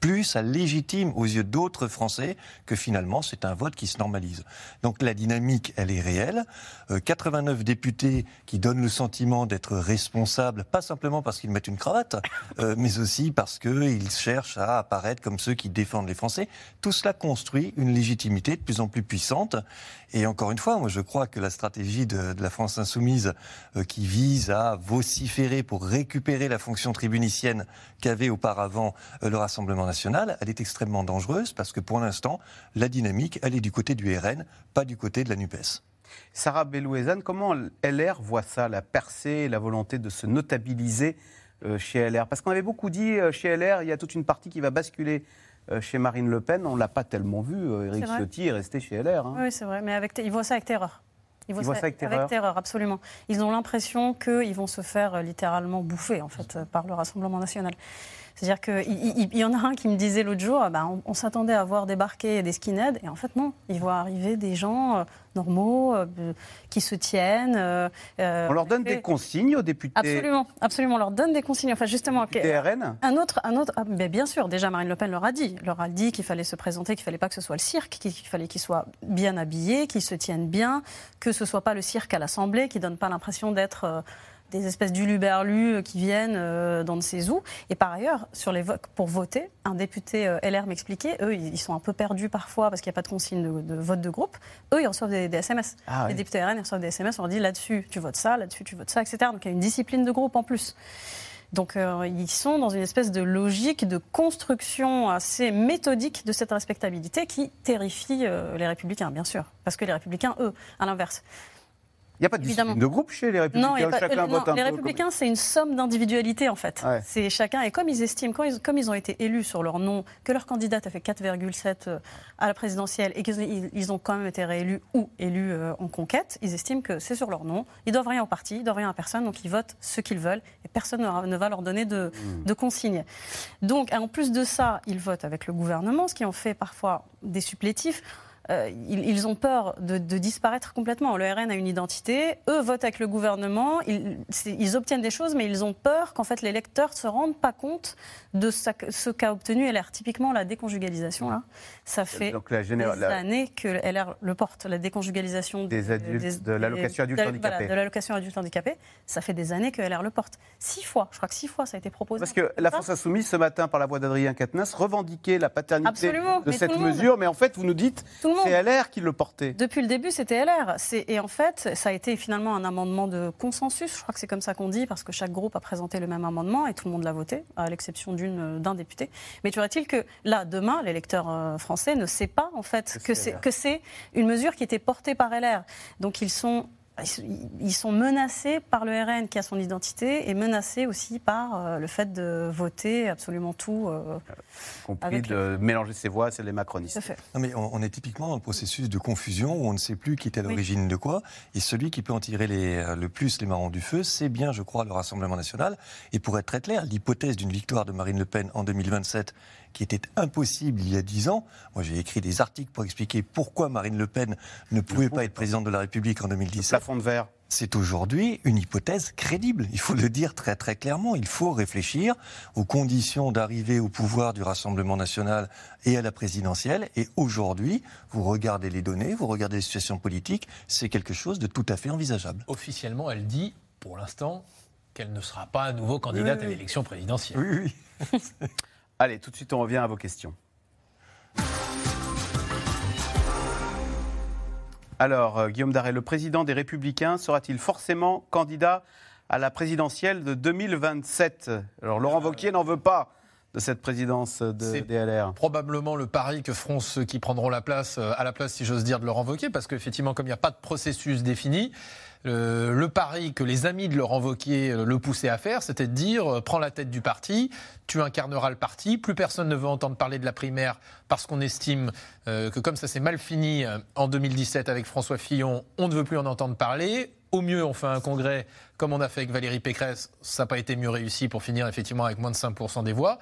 plus ça légitime aux yeux d'autres Français que finalement c'est un vote qui se normalise. Donc la dynamique, elle est réelle. Euh, 89 députés qui donnent le sentiment d'être responsables, pas simplement parce qu'ils mettent une cravate, euh, mais aussi parce qu'ils cherchent à apparaître comme ceux qui défendent les Français. Tout cela construit une légitimité de plus en plus puissante. Et encore une fois, moi je crois que la stratégie de, la France insoumise euh, qui vise à vociférer pour récupérer la fonction tribunicienne qu'avait auparavant euh, le Rassemblement national, elle est extrêmement dangereuse parce que pour l'instant, la dynamique, elle est du côté du RN, pas du côté de la NUPES. Sarah Bellouezane, comment LR voit ça, la percée et la volonté de se notabiliser euh, chez LR Parce qu'on avait beaucoup dit euh, chez LR, il y a toute une partie qui va basculer euh, chez Marine Le Pen. On ne l'a pas tellement vu. Éric. Ciotti est resté chez LR. hein. Oui, c'est vrai, mais avec, ils voient ça avec terreur. Ils voient ça avec terreur absolument. Ils ont l'impression qu'ils vont se faire littéralement bouffer, en fait, par le Rassemblement national. C'est-à-dire qu'il il, il y en a un qui me disait l'autre jour, ah ben, on, on s'attendait à voir débarquer des skinheads, et en fait non, ils voient arriver des gens euh, normaux, euh, qui se tiennent. euh, On leur donne des consignes aux députés. Absolument, absolument. On leur donne des consignes. Enfin, justement, Députés RN un autre, un autre. ah, mais bien sûr, déjà Marine Le Pen leur a dit, leur a dit qu'il fallait se présenter, qu'il fallait pas que ce soit le cirque, qu'il fallait qu'ils soient bien habillés, qu'ils se tiennent bien, que ce soit pas le cirque à l'Assemblée, qui donne pas l'impression d'être des espèces d'uluberlus euh, qui viennent euh, dans de ces zoos. Et par ailleurs, sur les votes pour voter, un député euh, LR m'expliquait, eux, ils ils sont un peu perdus parfois parce qu'il n'y a pas de consigne de, de vote de groupe. Eux, ils reçoivent des, des SMS. Ah les oui. députés RN, ils reçoivent des SMS, on leur dit là-dessus, tu votes ça, là-dessus, tu votes ça, etc. Donc il y a une discipline de groupe en plus. Donc euh, ils sont dans une espèce de logique de construction assez méthodique de cette respectabilité qui terrifie euh, les républicains, bien sûr. Parce que les républicains, eux, à l'inverse. Il n'y a pas de Évidemment. discipline de groupe chez les républicains. Non, pas- Chacun euh, non, vote un les peu républicains, c'est une somme d'individualité en fait. Ouais. C'est chacun, et comme ils estiment, quand ils- comme ils ont été élus sur leur nom, que leur candidate a fait 4,7 euh, à la présidentielle et qu'ils ils- ils ont quand même été réélus ou élus euh, en conquête, ils estiment que c'est sur leur nom. Ils doivent rien au parti, ils doivent rien à personne, donc ils votent ce qu'ils veulent et personne ne, va leur donner de, de consignes. Donc, en plus de ça, ils votent avec le gouvernement, ce qui en fait parfois des supplétifs. Euh, ils, ils ont peur de, de disparaître complètement. Le RN a une identité, eux votent avec le gouvernement, ils, obtiennent des choses, mais ils ont peur qu'en fait les lecteurs ne se rendent pas compte de ce qu'a obtenu LR. Typiquement, la déconjugalisation, là, ça fait Donc, la généra- des la- années que LR le porte, la déconjugalisation Des adultes, de l'allocation adulte handicapé. voilà, de l'allocation adulte handicapé. Ça fait des années que LR le porte. Six fois, je crois que six fois ça a été proposé. Parce que la France Insoumise, ce matin, par la voix d'Adrien Quatennens, revendiquait la paternité Absolument, de cette mesure, mais en fait, vous nous dites, Tout le monde. c'est LR qui le portait. Depuis le début, c'était LR. Et en fait, ça a été finalement un amendement de consensus. Je crois que c'est comme ça qu'on dit, parce que chaque groupe a présenté le même amendement et tout le monde l'a voté, à l'exception euh, d'un député. Mais tu il que là, demain, l'électeur euh, français ne sait pas en fait que c'est une mesure qui était portée par LR. Donc ils sont ils- sont menacés par le RN qui a son identité et menacés aussi par euh, le fait de voter absolument tout. euh, compris avec de mélanger ses voix, c'est les macronistes. Non, mais on, est typiquement dans le processus de confusion où on ne sait plus qui est à l'origine de quoi. Et celui qui peut en tirer les, euh, le plus les marrons du feu, c'est bien, je crois, le Rassemblement national. Et pour être très clair, l'hypothèse d'une victoire de Marine Le Pen en 2027, qui était impossible il y a dix ans, moi j'ai écrit des articles pour expliquer pourquoi Marine Le Pen ne pouvait pas être présidente de la République en 2017. plafond de verre. C'est aujourd'hui une hypothèse crédible. Il faut le dire très très clairement. Il faut réfléchir aux conditions d'arrivée au pouvoir du Rassemblement national et à la présidentielle. Et aujourd'hui, vous regardez les données, vous regardez les situations politiques, c'est quelque chose de tout à fait envisageable. Officiellement, elle dit, pour l'instant, qu'elle ne sera pas à nouveau candidate Oui, à oui. l'élection présidentielle. Oui, oui. Allez, tout de suite, on revient à vos questions. Alors, euh, Guillaume Darret, le président des Républicains sera-t-il forcément candidat à la présidentielle de 2027. Alors Laurent Wauquiez n'en veut pas de cette présidence de DLR. probablement le pari que feront ceux qui prendront la place, euh, à la place, si j'ose dire, de Laurent Wauquiez, parce qu'effectivement, comme il n'y a pas de processus défini, euh, le pari que les amis de Laurent Wauquiez euh, le poussaient à faire, c'était de dire euh, prends la tête du parti, tu incarneras le parti, plus personne ne veut entendre parler de la primaire parce qu'on estime que comme ça s'est mal fini en 2017 avec François Fillon, on ne veut plus en entendre parler. Au mieux, on fait un congrès comme on a fait avec Valérie Pécresse, ça n'a pas été mieux réussi pour finir effectivement avec moins de 5% des voix.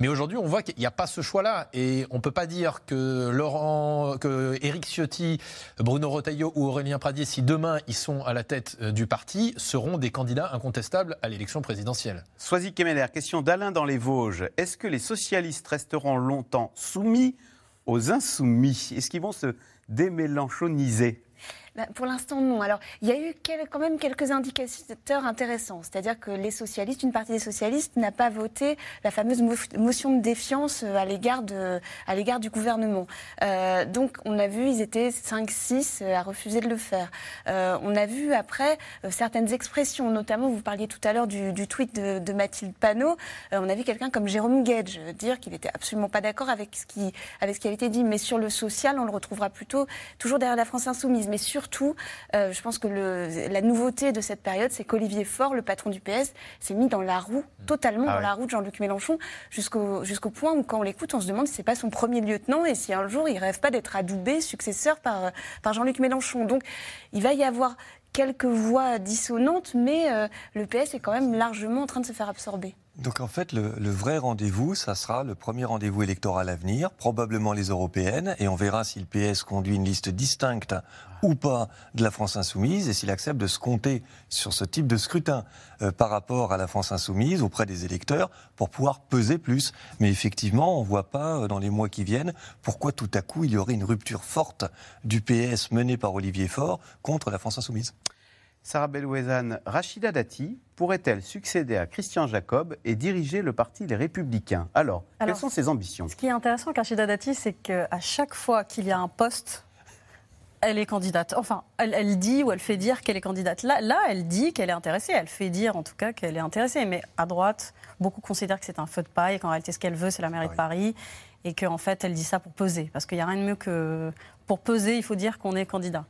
Mais aujourd'hui, on voit qu'il n'y a pas ce choix-là. Et on ne peut pas dire que Laurent, que Éric Ciotti, Bruno Retailleau ou Aurélien Pradier, si demain ils sont à la tête euh, du parti, seront des candidats incontestables à l'élection présidentielle. Soisy Kemener, question d'Alain dans les Vosges. Est-ce que les socialistes resteront longtemps soumis aux insoumis? Est-ce qu'ils vont se démélanchoniser? Bah, Pour l'instant, non. Alors, il y a eu quand même quelques indicateurs intéressants. C'est-à-dire que les socialistes, une partie des socialistes n'a pas voté la fameuse mo- motion de défiance euh, à l'égard du gouvernement. Euh, donc, on a vu, ils étaient 5-6 à refuser de le faire. Euh, on a vu après euh, certaines expressions, notamment, vous parliez tout à l'heure du, tweet de, de Mathilde Panot. Euh, on a vu quelqu'un comme Jérôme Gage euh, dire qu'il n'était absolument pas d'accord avec ce qui avec ce qui avait été dit. Mais sur le social, on le retrouvera plutôt toujours derrière la France insoumise. Mais surtout, euh, je pense que le- la nouveauté de cette période, c'est qu'Olivier Faure, le patron du PS, s'est mis dans la roue, totalement Ah dans ouais. la roue de Jean-Luc Mélenchon, jusqu'au jusqu'au point où, quand on l'écoute, on se demande si c'est pas son premier lieutenant et si un jour il rêve pas d'être adoubé successeur par, par Jean-Luc Mélenchon. Donc, il va y avoir quelques voix dissonantes, mais euh, le PS est quand même largement en train de se faire absorber. Donc en fait, le, vrai rendez-vous, ça sera le premier rendez-vous électoral à venir, probablement les européennes, et on verra si le PS conduit une liste distincte ou pas de la France insoumise, et s'il accepte de se compter sur ce type de scrutin euh, par rapport à la France insoumise auprès des électeurs pour pouvoir peser plus. Mais effectivement, on ne voit pas euh, dans les mois qui viennent pourquoi tout à coup il y aurait une rupture forte du PS menée par Olivier Faure contre la France insoumise. Sarah Belouezane, Rachida Dati pourrait-elle succéder à Christian Jacob et diriger le parti Les Républicains? Alors, Alors, quelles sont ses ambitions? Ce qui est intéressant avec Rachida Dati, c'est qu'à chaque fois qu'il y a un poste, elle est candidate. Enfin, elle, elle dit ou elle fait dire qu'elle est candidate. Là, là, elle dit qu'elle est intéressée. Elle fait dire en tout cas qu'elle est intéressée. Mais à droite, beaucoup considèrent que c'est un feu de paille, qu'en réalité, ce qu'elle veut, c'est la mairie de Paris. Et qu'en fait, elle dit ça pour peser. Parce qu'il n'y a rien de mieux que. Pour peser, il faut dire qu'on est candidat.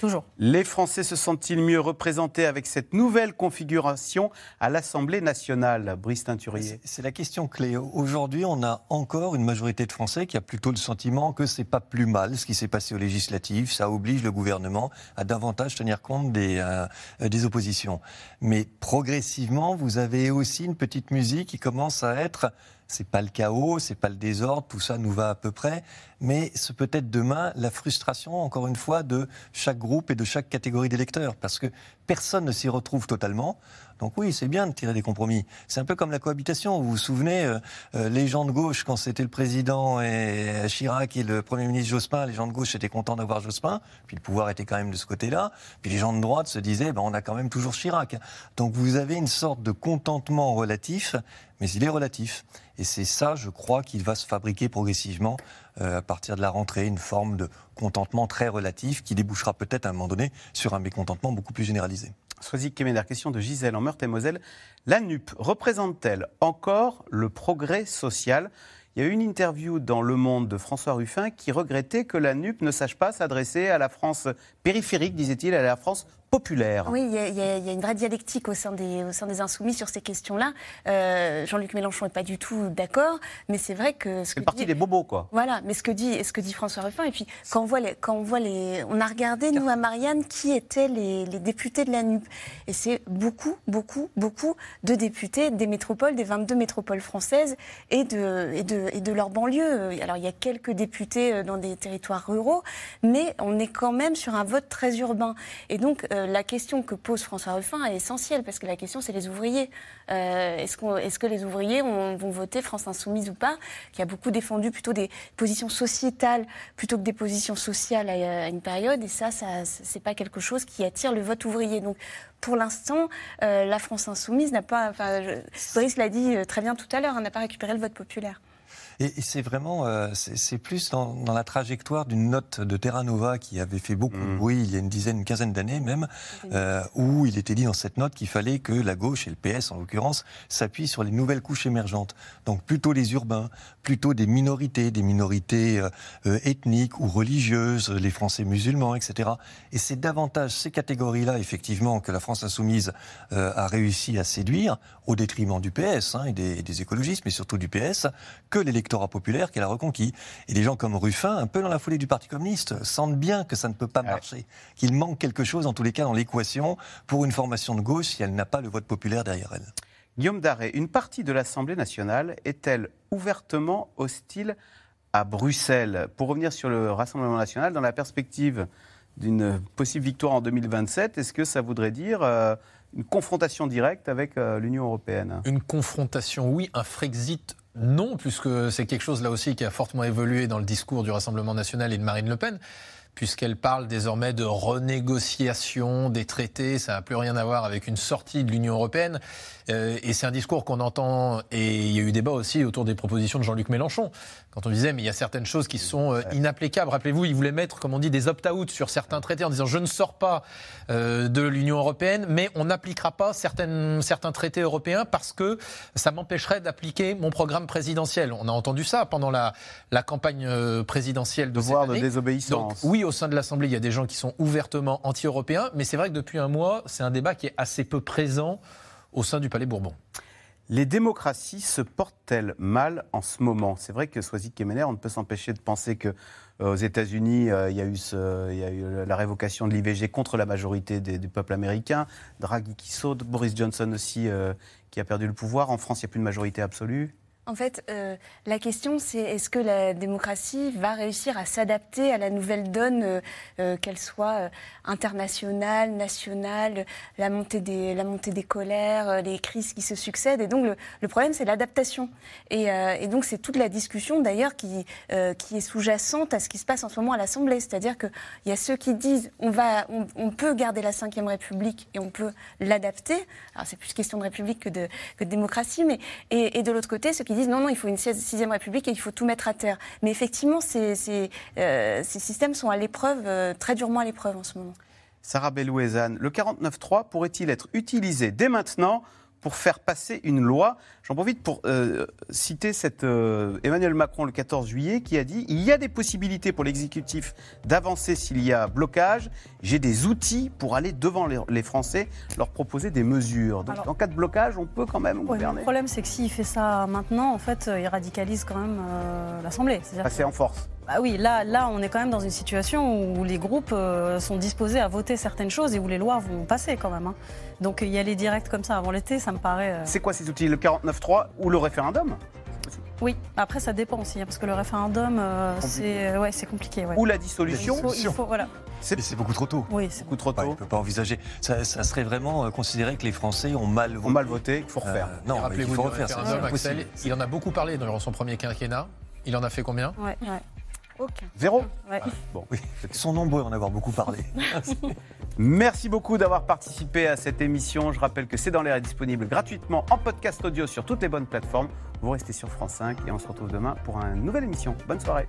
Toujours. Les Français se sentent-ils mieux représentés avec cette nouvelle configuration à l'Assemblée nationale Brice Teinturier. C'est la question clé. Aujourd'hui, on a encore une majorité de Français qui a plutôt le sentiment que c'est pas plus mal ce qui s'est passé aux législatives. Ça oblige le gouvernement à davantage tenir compte des, euh, des oppositions. Mais progressivement, vous avez aussi une petite musique qui commence à être c'est pas le chaos, c'est pas le désordre, tout ça nous va à peu près, mais c'est peut-être demain la frustration, encore une fois, de chaque groupe et de chaque catégorie d'électeurs, parce que personne ne s'y retrouve totalement. Donc oui, c'est bien de tirer des compromis. C'est un peu comme la cohabitation. Vous vous souvenez, euh, euh, les gens de gauche, quand c'était le président et Chirac et le Premier ministre Jospin, les gens de gauche étaient contents d'avoir Jospin, puis le pouvoir était quand même de ce côté-là. Puis les gens de droite se disaient, ben, on a quand même toujours Chirac. Donc vous avez une sorte de contentement relatif, mais il est relatif. Et c'est ça, je crois, qu'il va se fabriquer progressivement euh, à partir de la rentrée, une forme de contentement très relatif qui débouchera peut-être à un moment donné sur un mécontentement beaucoup plus généralisé. Soisy Kemener, question de Gisèle en Meurthe-et-Moselle. La NUP représente-t-elle encore le progrès social? Il y a eu une interview dans Le Monde de François Ruffin qui regrettait que la NUP ne sache pas s'adresser à la France périphérique, disait-il, à la France populaire. Oui, il y, a- y y une vraie dialectique au sein des, au sein des Insoumis sur ces questions-là. Euh, Jean-Luc Mélenchon n'est pas du tout d'accord, mais c'est vrai que... Ce C'est le parti dit- des bobos, quoi. Voilà, mais ce que dit, ce que dit François Ruffin, et puis quand on voit les, quand on voit les, on a regardé nous à Marianne qui étaient les, les députés de la NUP, et c'est beaucoup, beaucoup, beaucoup de députés des métropoles, des 22 métropoles françaises et de, et de, et de leurs banlieues. Alors il y a quelques députés euh, dans des territoires ruraux, mais on est quand même sur un vote très urbain. Et donc euh, la question que pose François Ruffin est essentielle parce que la question c'est les ouvriers. Euh, est-ce, que les ouvriers ont- vont voter France Insoumise ou pas Qui a beaucoup défendu plutôt des positions sociétales plutôt que des positions sociales à, à une période. Et ça, ça c'est pas quelque chose qui attire le vote ouvrier. Donc pour l'instant, euh, la France Insoumise n'a pas. Enfin, je- Brice l'a dit euh, très bien tout à l'heure, hein, n'a pas récupéré le vote populaire. Et, c'est vraiment, euh, c'est plus dans, la trajectoire d'une note de Terra Nova qui avait fait beaucoup de mmh. bruit il y a une dizaine, une quinzaine d'années même, euh, où il était dit dans cette note qu'il fallait que la gauche, et le PS en l'occurrence, s'appuient sur les nouvelles couches émergentes. Donc plutôt les urbains, plutôt des minorités, des minorités euh, ethniques ou religieuses, les Français musulmans, etc. Et c'est davantage ces catégories-là, effectivement, que la France insoumise a réussi à séduire, au détriment du PS hein, et des, des écologistes, mais surtout du PS, que l'électorat populaire qu'elle a reconquis. Et des gens comme Ruffin, un peu dans la foulée du Parti communiste, sentent bien que ça ne peut pas marcher, qu'il manque quelque chose, en tous les cas, dans l'équation pour une formation de gauche si elle n'a pas le vote populaire derrière elle. Guillaume Daré, une partie de l'Assemblée nationale est-elle ouvertement hostile à Bruxelles? Pour revenir sur le Rassemblement national, dans la perspective d'une possible victoire en 2027, est-ce que ça voudrait dire euh, une confrontation directe avec euh, l'Union européenne? Une confrontation, oui. Un Frexit, non, puisque c'est quelque chose là aussi qui a fortement évolué dans le discours du Rassemblement national et de Marine Le Pen puisqu'elle parle désormais de renégociation des traités. Ça n'a plus rien à voir avec une sortie de l'Union européenne. Euh, et c'est un discours qu'on entend, et il y a eu débat aussi autour des propositions de Jean-Luc Mélenchon, quand on disait, mais il y a certaines choses qui sont euh, inapplicables. Rappelez-vous, il voulait mettre, comme on dit, des opt-out sur certains traités en disant, je ne sors pas euh, de l'Union européenne, mais on n'appliquera pas certaines, certains traités européens parce que ça m'empêcherait d'appliquer mon programme présidentiel. On a entendu ça pendant la, la campagne présidentielle de Devoir cette de désobéissance. Donc, oui, au sein de l'Assemblée, il y a des gens qui sont ouvertement anti-européens, mais c'est vrai que depuis un mois, c'est un débat qui est assez peu présent au sein du Palais Bourbon. Les démocraties se portent-elles mal en ce moment? C'est vrai que Soisy Kemener, on ne peut s'empêcher de penser que euh, aux États-Unis, euh, il, y a eu la révocation de l'IVG contre la majorité du peuple américain, Draghi qui saute, Boris Johnson aussi euh, qui a perdu le pouvoir. En France, il n'y a plus de majorité absolue. En fait, euh, la question, c'est est-ce que la démocratie va réussir à s'adapter à la nouvelle donne, euh, euh, qu'elle soit internationale, nationale, la montée des, colères, les crises qui se succèdent. Et donc, le, problème, c'est l'adaptation. Et, donc, c'est toute la discussion, d'ailleurs, qui, est sous-jacente à ce qui se passe en ce moment à l'Assemblée. C'est-à-dire qu'il y a ceux qui disent on, peut garder la Ve République et on peut l'adapter. Alors, c'est plus question de République que de, que démocratie. Et de l'autre côté, ceux qui disent non, non, il faut une sixième République et il faut tout mettre à terre. Mais effectivement, ces, euh, systèmes sont à l'épreuve, euh, très durement à l'épreuve en ce moment. Sarah Bellouezane, le 49.3 pourrait-il être utilisé dès maintenant pour faire passer une loi. J'en profite pour euh, citer cette, euh, Emmanuel Macron le 14 juillet qui a dit il y a des possibilités pour l'exécutif d'avancer s'il y a blocage. J'ai des outils pour aller devant les, Français, leur proposer des mesures. Donc en cas de blocage, on peut quand même gouverner. Le problème, c'est que s'il fait ça maintenant, en fait, il radicalise quand même euh, l'Assemblée. Passer en force. Bah oui, là, là, on est quand même dans une situation où les groupes euh, sont disposés à voter certaines choses et où les lois vont passer quand même. Hein. Donc y aller direct comme ça avant l'été, ça me paraît. Euh, c'est quoi ces outils Le 49-3 ou le référendum? Oui, après ça dépend aussi, hein, parce que le référendum, euh, c'est ouais, compliqué. Ou la dissolution. Il faut, voilà. C'est beaucoup trop tôt. Oui, c'est beaucoup trop tôt. on ne peut pas envisager. Ça, serait vraiment considérer que les Français ont mal voté. Ont mal voté, il faut refaire. non, il faut refaire. il en a beaucoup parlé dans son premier quinquennat. Il en a fait combien? Ouais, ouais. Aucun. Zéro ouais. Bon, oui. Ils sont nombreux à en avoir beaucoup parlé. Merci beaucoup d'avoir participé à cette émission. Je rappelle que C'est dans l'air est disponible gratuitement en podcast audio sur toutes les bonnes plateformes. Vous restez sur France 5 et on se retrouve demain pour une nouvelle émission. Bonne soirée.